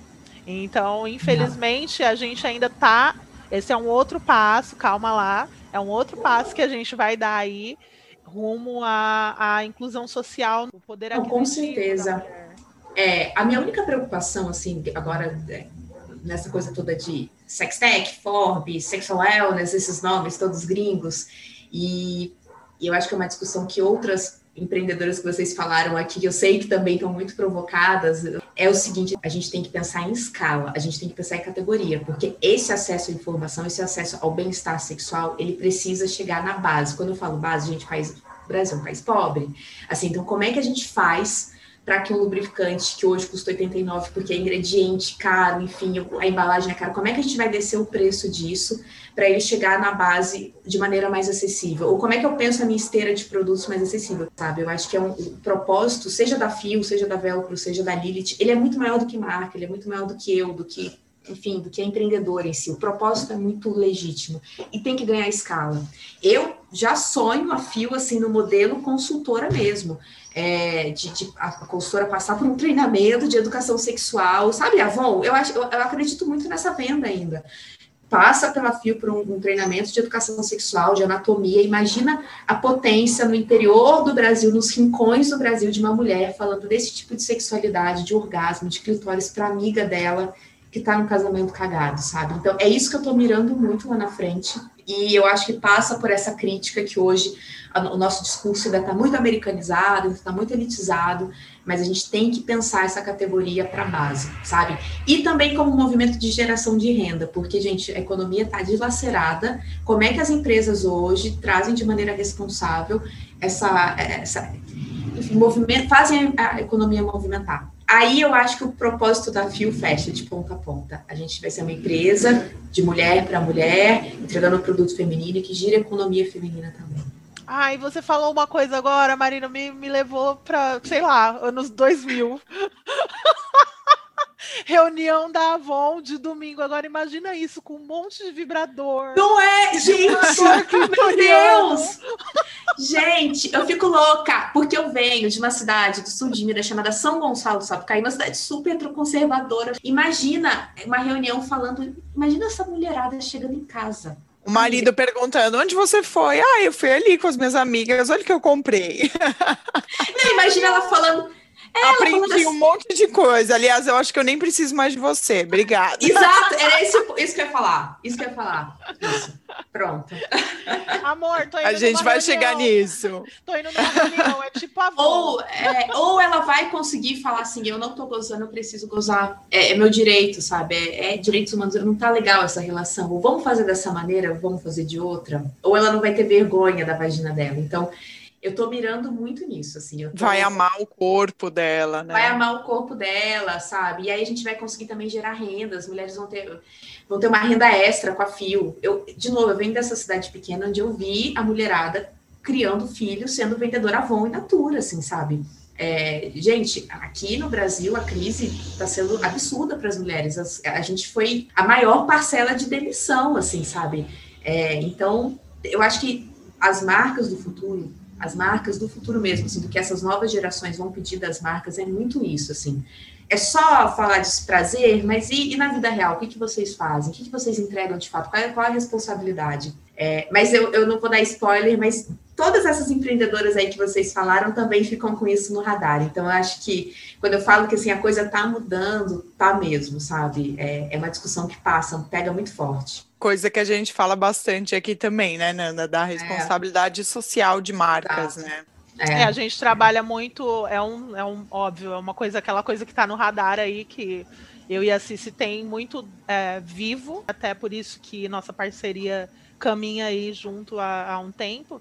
Então, infelizmente, a gente ainda está. Esse é um outro passo, calma lá. É um outro passo que a gente vai dar aí rumo à, à inclusão social, o poder Não, Com certeza. É, a minha única preocupação, assim, agora é, nessa coisa toda de Sextech, Forbes, Sexual Wellness, esses nomes todos gringos. E, e eu acho que é uma discussão que outras empreendedoras que vocês falaram aqui, que eu sei que também estão muito provocadas, é o seguinte: a gente tem que pensar em escala, a gente tem que pensar em categoria, porque esse acesso à informação, esse acesso ao bem-estar sexual, ele precisa chegar na base. Quando eu falo base, a gente faz. Brasil é um país pobre. Assim, então, como é que a gente faz para que um lubrificante que hoje custa 89 porque é ingrediente caro, enfim, a embalagem é cara, como é que a gente vai descer o preço disso para ele chegar na base de maneira mais acessível? Ou como é que eu penso a minha esteira de produtos mais acessível, sabe? Eu acho que é um, um propósito, seja da Fio, seja da Velcro, seja da Lilith, ele é muito maior do que marca, ele é muito maior do que eu, do que enfim, do que é empreendedor em si. O propósito é muito legítimo e tem que ganhar escala. Eu já sonho a fio assim no modelo consultora mesmo é, de, de, a consultora passar por um treinamento de educação sexual, sabe, Avon? Eu, acho, eu, eu acredito muito nessa venda ainda. Passa pela FIO por um, um, treinamento de educação sexual, de anatomia. Imagina a potência no interior do Brasil, nos rincões do Brasil, de uma mulher falando desse tipo de sexualidade, de orgasmo, de clitóris para amiga dela que está no casamento cagado, sabe? Então, é isso que eu estou mirando muito lá na frente. E eu acho que passa por essa crítica que hoje o nosso discurso ainda está muito americanizado, está muito elitizado, mas a gente tem que pensar essa categoria para a base, sabe? E também como movimento de geração de renda, porque, gente, a economia está dilacerada. Como é que as empresas hoje trazem de maneira responsável essa, essa enfim, movimento, fazem a economia movimentar? Aí eu acho que o propósito da Fio fecha de ponta a ponta. A gente vai ser uma empresa de mulher para mulher, entregando produto feminino que gira a economia feminina também. Ai, você falou uma coisa agora, Marina, me, me levou para, sei lá, anos 2000. Reunião da Avon de domingo. Agora imagina isso com um monte de vibrador. Não é, gente? Meu Deus! gente, eu fico louca, porque eu venho de uma cidade do sul de Minas chamada São Gonçalo do Sapucaí, uma cidade super conservadora. Imagina uma reunião falando, imagina essa mulherada chegando em casa o marido perguntando: onde você foi? Ah, eu fui ali com as minhas amigas, olha o que eu comprei. Não, imagina ela falando. Ela Aprendi assim, um monte de coisa. Aliás, eu acho que eu nem preciso mais de você. Obrigada. Exato, era isso, isso que eu ia falar. Isso que eu ia falar. Isso. Pronto. Amor, tô indo A gente vai reunião. chegar nisso. Tô indo numa reunião, é tipo a ou, é, ou ela vai conseguir falar assim: eu não tô gozando, eu preciso gozar. É, é meu direito, sabe? É, é, direitos humanos. Não tá legal essa relação. Ou vamos fazer dessa maneira, vamos fazer de outra. Ou ela não vai ter vergonha da vagina dela. Então eu tô mirando muito nisso, assim. Tô... Vai amar o corpo dela, né? Vai amar o corpo dela, sabe? E aí a gente vai conseguir também gerar renda, as mulheres vão ter, vão ter uma renda extra com a Fio. Eu, de novo, eu venho dessa cidade pequena onde eu vi a mulherada criando filhos, sendo vendedora Avon e Natura, assim, sabe? É, gente, aqui no Brasil a crise está sendo absurda para as mulheres. A, a, gente foi a maior parcela de demissão, assim, sabe? É, então, eu acho que as marcas do futuro, as marcas do futuro mesmo, assim, do que essas novas gerações vão pedir das marcas, é muito isso, assim. É só falar de prazer, mas e, e na vida real? O que, que vocês fazem? O que, que vocês entregam de fato? Qual é, qual é a responsabilidade? É, mas eu, eu não vou dar spoiler, mas todas essas empreendedoras aí que vocês falaram também ficam com isso no radar. Então, eu acho que quando eu falo que assim, a coisa está mudando, tá mesmo, sabe? É, é, uma discussão que passa, pega muito forte. Coisa que a gente fala bastante aqui também, né, Nanda? Da responsabilidade é. social de marcas, né? É. é. a gente trabalha muito, é um, é um óbvio, é uma coisa, aquela coisa que está no radar aí que eu e a Cici tem muito é, vivo, até por isso que nossa parceria caminha aí junto há, há um tempo,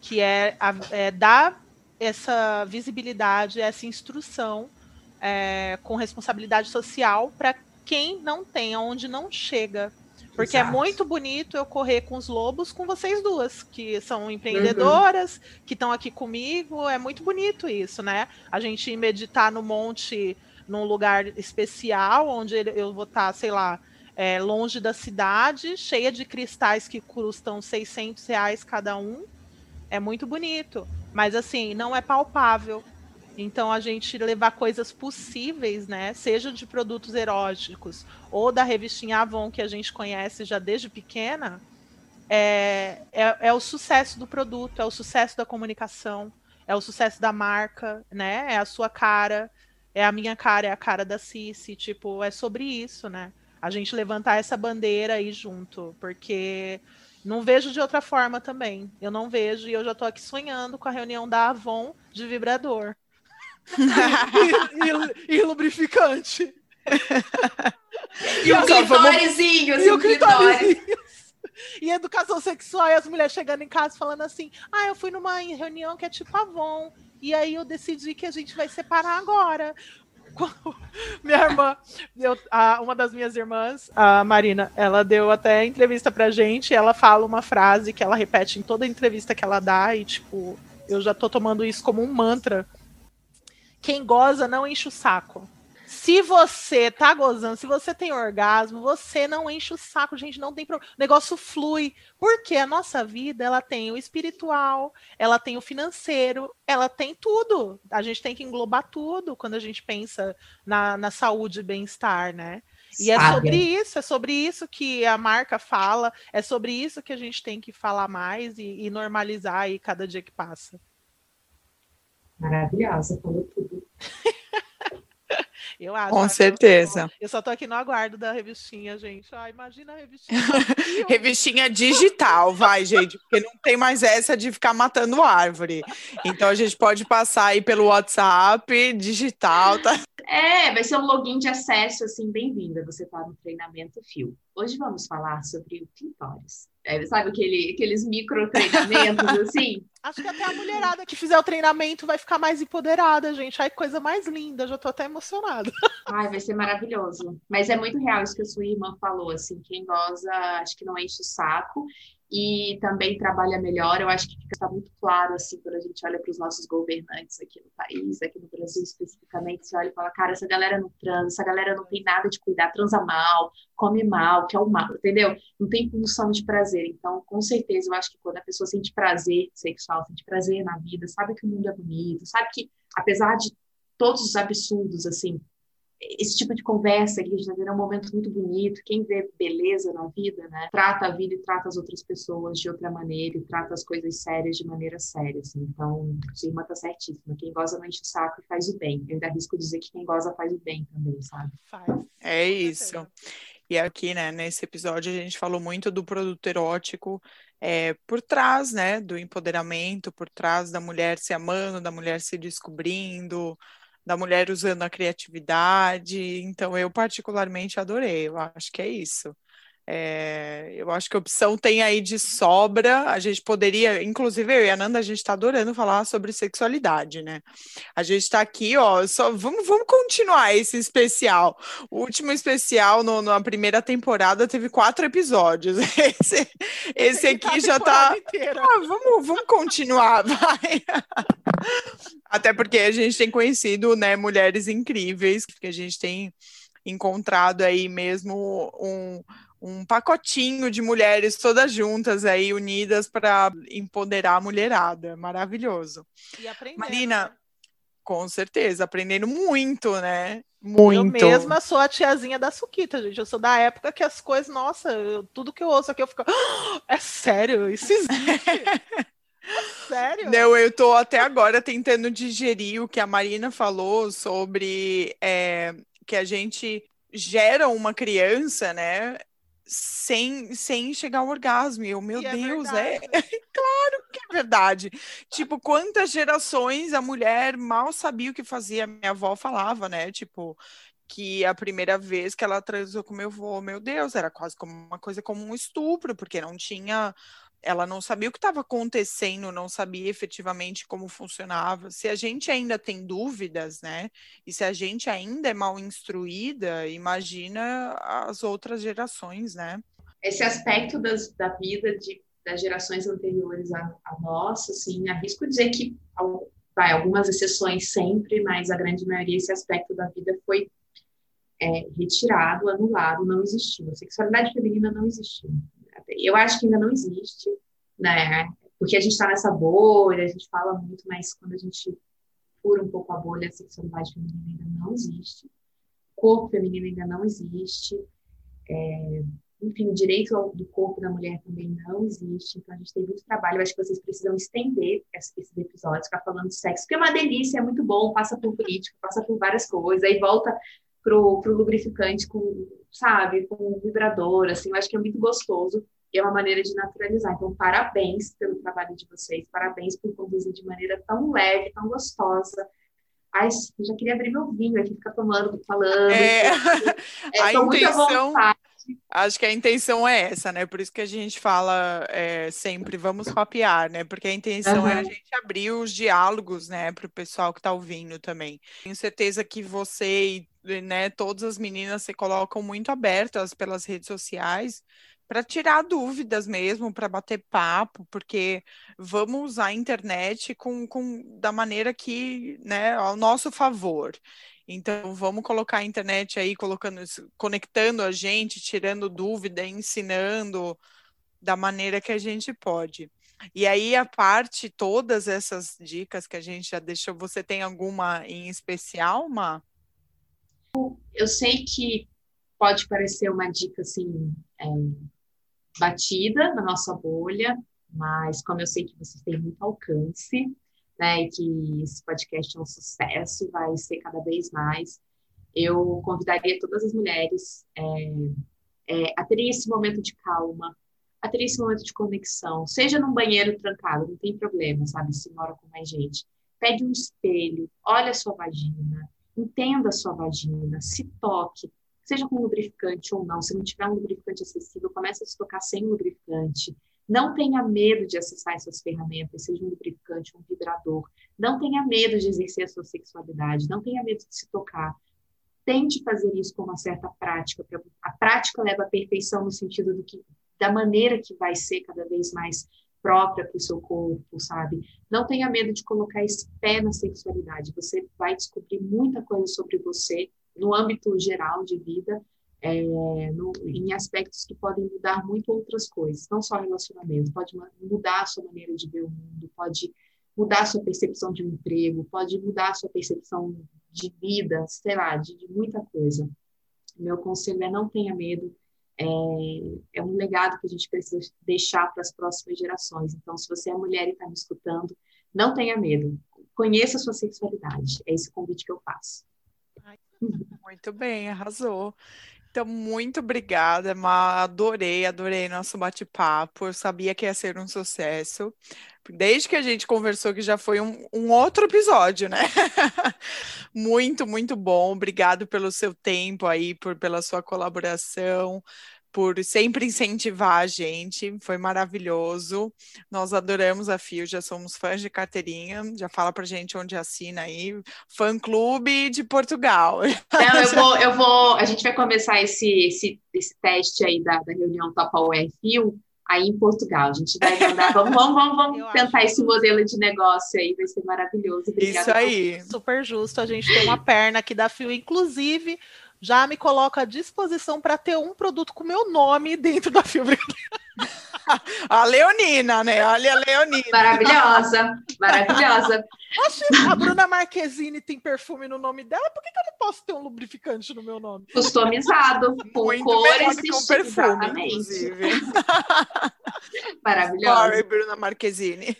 que é, a, é, dar essa visibilidade, essa instrução é, com responsabilidade social para quem não tem, onde não chega. Porque é Exato. é muito bonito eu correr com os lobos com vocês duas, que são empreendedoras, uhum. que estão aqui comigo. É muito bonito isso, né? A gente meditar no monte, num lugar especial, onde eu vou estar, tá, sei lá, é, longe da cidade, cheia de cristais que custam 600 reais cada um. É muito bonito, mas assim, não é palpável. Então, a gente levar coisas possíveis, né? Seja de produtos eróticos ou da revistinha Avon, que a gente conhece já desde pequena, é, é, é, o sucesso do produto, é o sucesso da comunicação, é o sucesso da marca, né? É a sua cara, é a minha cara, é a cara da Cici, tipo, é sobre isso, né? a gente levantar essa bandeira aí junto, porque não vejo de outra forma também. Eu não vejo e eu já estou aqui sonhando com a reunião da Avon de vibrador. e, e, e, lubrificante. e o clitórizinho, e o clitórizinho. E educação sexual, e as mulheres chegando em casa falando assim: ah, eu fui numa reunião que é tipo Avon, e aí eu decidi que a gente vai separar agora. minha irmã, eu, a, uma das minhas irmãs, a Marina, ela deu até entrevista pra gente, ela fala uma frase que ela repete em toda entrevista que ela dá, e tipo, eu já tô tomando isso como um mantra. Quem goza não enche o saco. Se você tá gozando, se você tem orgasmo, você não enche o saco, gente, não tem problema. O negócio flui. Porque a nossa vida, ela tem o espiritual, ela tem o financeiro, ela tem tudo. A gente tem que englobar tudo quando a gente pensa na, na saúde e bem-estar, né? E é sobre isso, é sobre isso que a marca fala, é sobre isso que a gente tem que falar mais e, e normalizar aí cada dia que passa. Maravilhosa, falou tudo. Eu acho. Com certeza. Eu só tô aqui no aguardo da revistinha, gente. Ah, imagina a revistinha. revistinha digital, vai, gente, porque não tem mais essa de ficar matando árvore. Então a gente pode passar aí pelo WhatsApp, digital, tá? É, vai ser um login de acesso, assim, bem-vinda. Você tá no treinamento Fio. Hoje vamos falar sobre o clitóris. É, sabe aquele, aqueles micro treinamentos, assim? Acho que até a mulherada que fizer o treinamento vai ficar mais empoderada, gente. Ai, coisa mais linda, já tô até emocionada. Ai, vai ser maravilhoso. Mas é muito real isso que a sua irmã falou, assim, quem goza, acho que não enche o saco e também trabalha melhor. Eu acho que fica muito claro, assim, quando a gente olha para os nossos governantes aqui no país, aqui no Brasil especificamente, você olha e fala, cara, essa galera não transa, essa galera não tem nada de cuidar, transa mal, come mal, quer o mal, entendeu? Não tem função de prazer. Então, com certeza, eu acho que quando a pessoa sente prazer sexual, sente prazer na vida, sabe que o mundo é bonito, sabe que, apesar de todos os absurdos, assim, esse tipo de conversa que a gente está vendo é um momento muito bonito. Quem vê beleza na vida, né, trata a vida e trata as outras pessoas de outra maneira e trata as coisas sérias de maneira séria. Assim. Então, sua irmã tá certíssima. Quem goza não enche o saco e faz o bem. Eu ainda arrisco dizer que quem goza faz o bem também, sabe? Faz. É isso. E aqui, né, nesse episódio, a gente falou muito do produto erótico é, por trás, né, do empoderamento, por trás da mulher se amando, da mulher se descobrindo, da mulher usando a criatividade. Então, eu particularmente adorei. Eu acho que é isso. É, eu acho que opção tem aí de sobra. A gente poderia, inclusive eu e a Nanda, a gente está adorando falar sobre sexualidade, né? A gente está aqui, ó, só vamos, vamos continuar esse especial. O último especial no, na primeira temporada teve quatro episódios. Esse, esse aqui já está. Ah, vamos, vamos continuar, vai. Até porque a gente tem conhecido, né, mulheres incríveis que a gente tem encontrado aí mesmo um um pacotinho de mulheres todas juntas aí, unidas para empoderar a mulherada. Maravilhoso. E aprendendo. Marina, né? com certeza, aprendendo muito, né? Muito. Eu mesma sou a tiazinha da Suquita, gente. Eu sou da época que as coisas, nossa, eu, tudo que eu ouço aqui eu fico, ah, é sério, isso existe. é sério? Não, eu tô até agora tentando digerir o que a Marina falou sobre é, que a gente gera uma criança, né? Sem, sem chegar ao orgasmo. Eu, meu e é Deus, é, é... claro que é verdade. Tipo, quantas gerações a mulher mal sabia o que fazia? Minha avó falava, né? Tipo, que a primeira vez que ela transou com meu avô, meu Deus, era quase como uma coisa como um estupro, porque não tinha ela não sabia o que estava acontecendo, não sabia efetivamente como funcionava. Se a gente ainda tem dúvidas, né? E se a gente ainda é mal instruída, imagina as outras gerações, né? Esse aspecto das, da vida de, das gerações anteriores à, à nossa, assim, arrisco dizer que vai, algumas exceções sempre, mas a grande maioria, esse aspecto da vida foi é, retirado, anulado, não existiu. A sexualidade feminina não existiu eu acho que ainda não existe, né? Porque a gente está nessa bolha, a gente fala muito, mas quando a gente fura um pouco a bolha, a sexualidade feminina ainda não existe, corpo feminino ainda não existe, é, enfim, o direito do corpo da mulher também não existe, então a gente tem muito trabalho, eu acho que vocês precisam estender esses episódios, ficar falando de sexo, porque é uma delícia, é muito bom, passa por político, passa por várias coisas, aí volta pro, pro lubrificante com, sabe, com vibrador, assim, eu acho que é muito gostoso, é uma maneira de naturalizar. Então, parabéns pelo trabalho de vocês, parabéns por conduzir de maneira tão leve, tão gostosa. Ai, eu já queria abrir meu vinho aqui, ficar tomando, falando. É, é a intenção, acho que a intenção é essa, né? Por isso que a gente fala é, sempre, vamos papear, né? Porque a intenção uhum. é a gente abrir os diálogos, né, para o pessoal que está ouvindo também. Tenho certeza que você e né, todas as meninas se colocam muito abertas pelas redes sociais para tirar dúvidas mesmo, para bater papo, porque vamos usar a internet com, com da maneira que, né, ao nosso favor. Então, vamos colocar a internet aí, colocando, conectando a gente, tirando dúvida, ensinando da maneira que a gente pode. E aí, a parte, todas essas dicas que a gente já deixou, você tem alguma em especial, Ma? Eu sei que pode parecer uma dica assim é, batida na nossa bolha, mas como eu sei que vocês têm muito alcance, né, e que esse podcast é um sucesso, vai ser cada vez mais, eu convidaria todas as mulheres é, é, a terem esse momento de calma, a terem esse momento de conexão, seja num banheiro trancado, não tem problema, sabe, se mora com mais gente. Pegue um espelho, olhe a sua vagina, entenda a sua vagina, se toque, seja com lubrificante ou não, se não tiver um lubrificante acessível, comece a se tocar sem lubrificante. Não tenha medo de acessar essas ferramentas, seja um lubrificante, um vibrador. Não tenha medo de exercer a sua sexualidade, não tenha medo de se tocar. Tente fazer isso com uma certa prática. A prática leva à perfeição no sentido do que, da maneira que vai ser cada vez mais própria para o seu corpo, sabe? Não tenha medo de colocar esse pé na sexualidade. Você vai descobrir muita coisa sobre você no âmbito geral de vida, é, no, em aspectos que podem mudar muito outras coisas, não só relacionamento, pode mudar a sua maneira de ver o mundo, pode mudar a sua percepção de um emprego, pode mudar a sua percepção de vida, sei lá, de, de muita coisa. Meu conselho é não tenha medo, é, é, um legado que a gente precisa deixar para as próximas gerações. Então, se você é mulher e está me escutando, não tenha medo, conheça a sua sexualidade. É esse convite que eu faço. Muito bem, arrasou. Então, muito obrigada, Ma. Adorei, adorei nosso bate-papo. Eu sabia que ia ser um sucesso. Desde que a gente conversou, que já foi um, um outro episódio, né? muito, muito bom. Obrigado pelo seu tempo aí, por, pela sua colaboração, por sempre incentivar a gente. Foi maravilhoso. Nós adoramos a Fio, já somos fãs de carteirinha. Já fala pra gente onde assina aí. Fã clube de Portugal. Não, eu vou, eu vou. A gente vai começar esse, esse, esse teste aí da, da reunião UR Fio aí em Portugal. A gente vai mandar, vamos, vamos, vamos, vamos tentar esse modelo de negócio aí, vai ser maravilhoso. Obrigada Isso aí. Super justo, a gente tem uma perna aqui da Fio, inclusive, já me coloco à disposição para ter um produto com meu nome dentro da Fio. A Leonina, né? Olha a Leonina. Maravilhosa, maravilhosa. A Bruna Marquezine tem perfume no nome dela, por que, que eu não posso ter um lubrificante no meu nome? Customizado, com Muito cores e um perfume, inclusive. Maravilhosa. Sorry, Bruna Marquezine.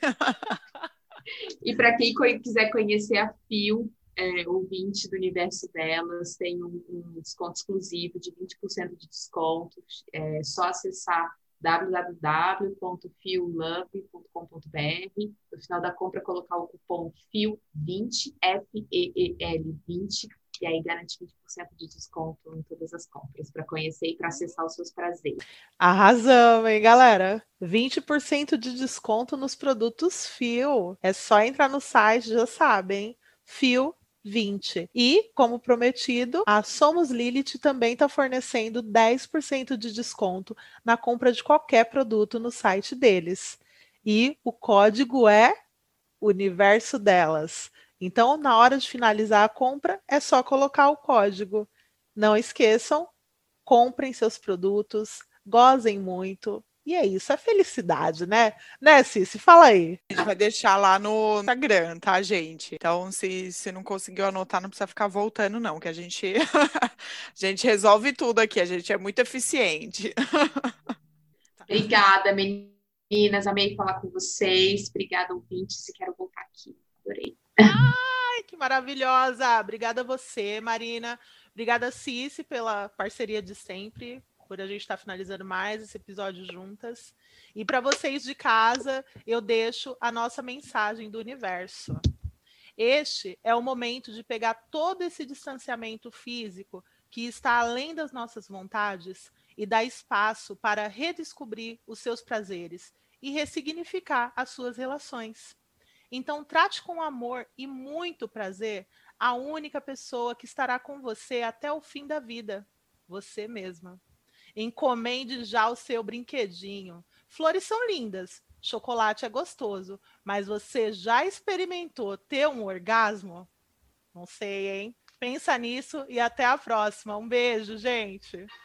E para quem quiser conhecer a Fio, é, ouvinte do universo delas, tem um, um desconto exclusivo de 20% de desconto. É só acessar www.fiolove.com.br. No final da compra, colocar o cupom FIEL20, F-E-E-L 20, e aí garante 20% de desconto em todas as compras, para conhecer e para acessar os seus prazeres. Arrasamos, hein, galera? 20% de desconto nos produtos Fio. É só entrar no site, já sabem. Fio 20. E, como prometido, a Somos Lilith também está fornecendo 10% de desconto na compra de qualquer produto no site deles. E o código é Universo Delas. Então, na hora de finalizar a compra, é só colocar o código. Não esqueçam, comprem seus produtos, gozem muito, e é isso, é felicidade, né? Né, Cici? Fala aí. A gente vai deixar lá no Instagram, tá, gente? Então, se, se não conseguiu anotar, não precisa ficar voltando, não, que a gente, a gente resolve tudo aqui, a gente é muito eficiente. Obrigada, meninas. Amei falar com vocês. Obrigada, ouvintes. E quero voltar aqui. Adorei. Ai, que maravilhosa! Obrigada a você, Marina. Obrigada, Cici, pela parceria de sempre por a gente estar tá finalizando mais esse episódio juntas. E para vocês de casa, eu deixo a nossa mensagem do universo. Este é o momento de pegar todo esse distanciamento físico que está além das nossas vontades e dar espaço para redescobrir os seus prazeres e ressignificar as suas relações. Então, trate com amor e muito prazer a única pessoa que estará com você até o fim da vida, você mesma. Encomende já o seu brinquedinho. Flores são lindas, chocolate é gostoso, mas você já experimentou ter um orgasmo? Não sei, hein? Pensa nisso e até a próxima. Um beijo, gente.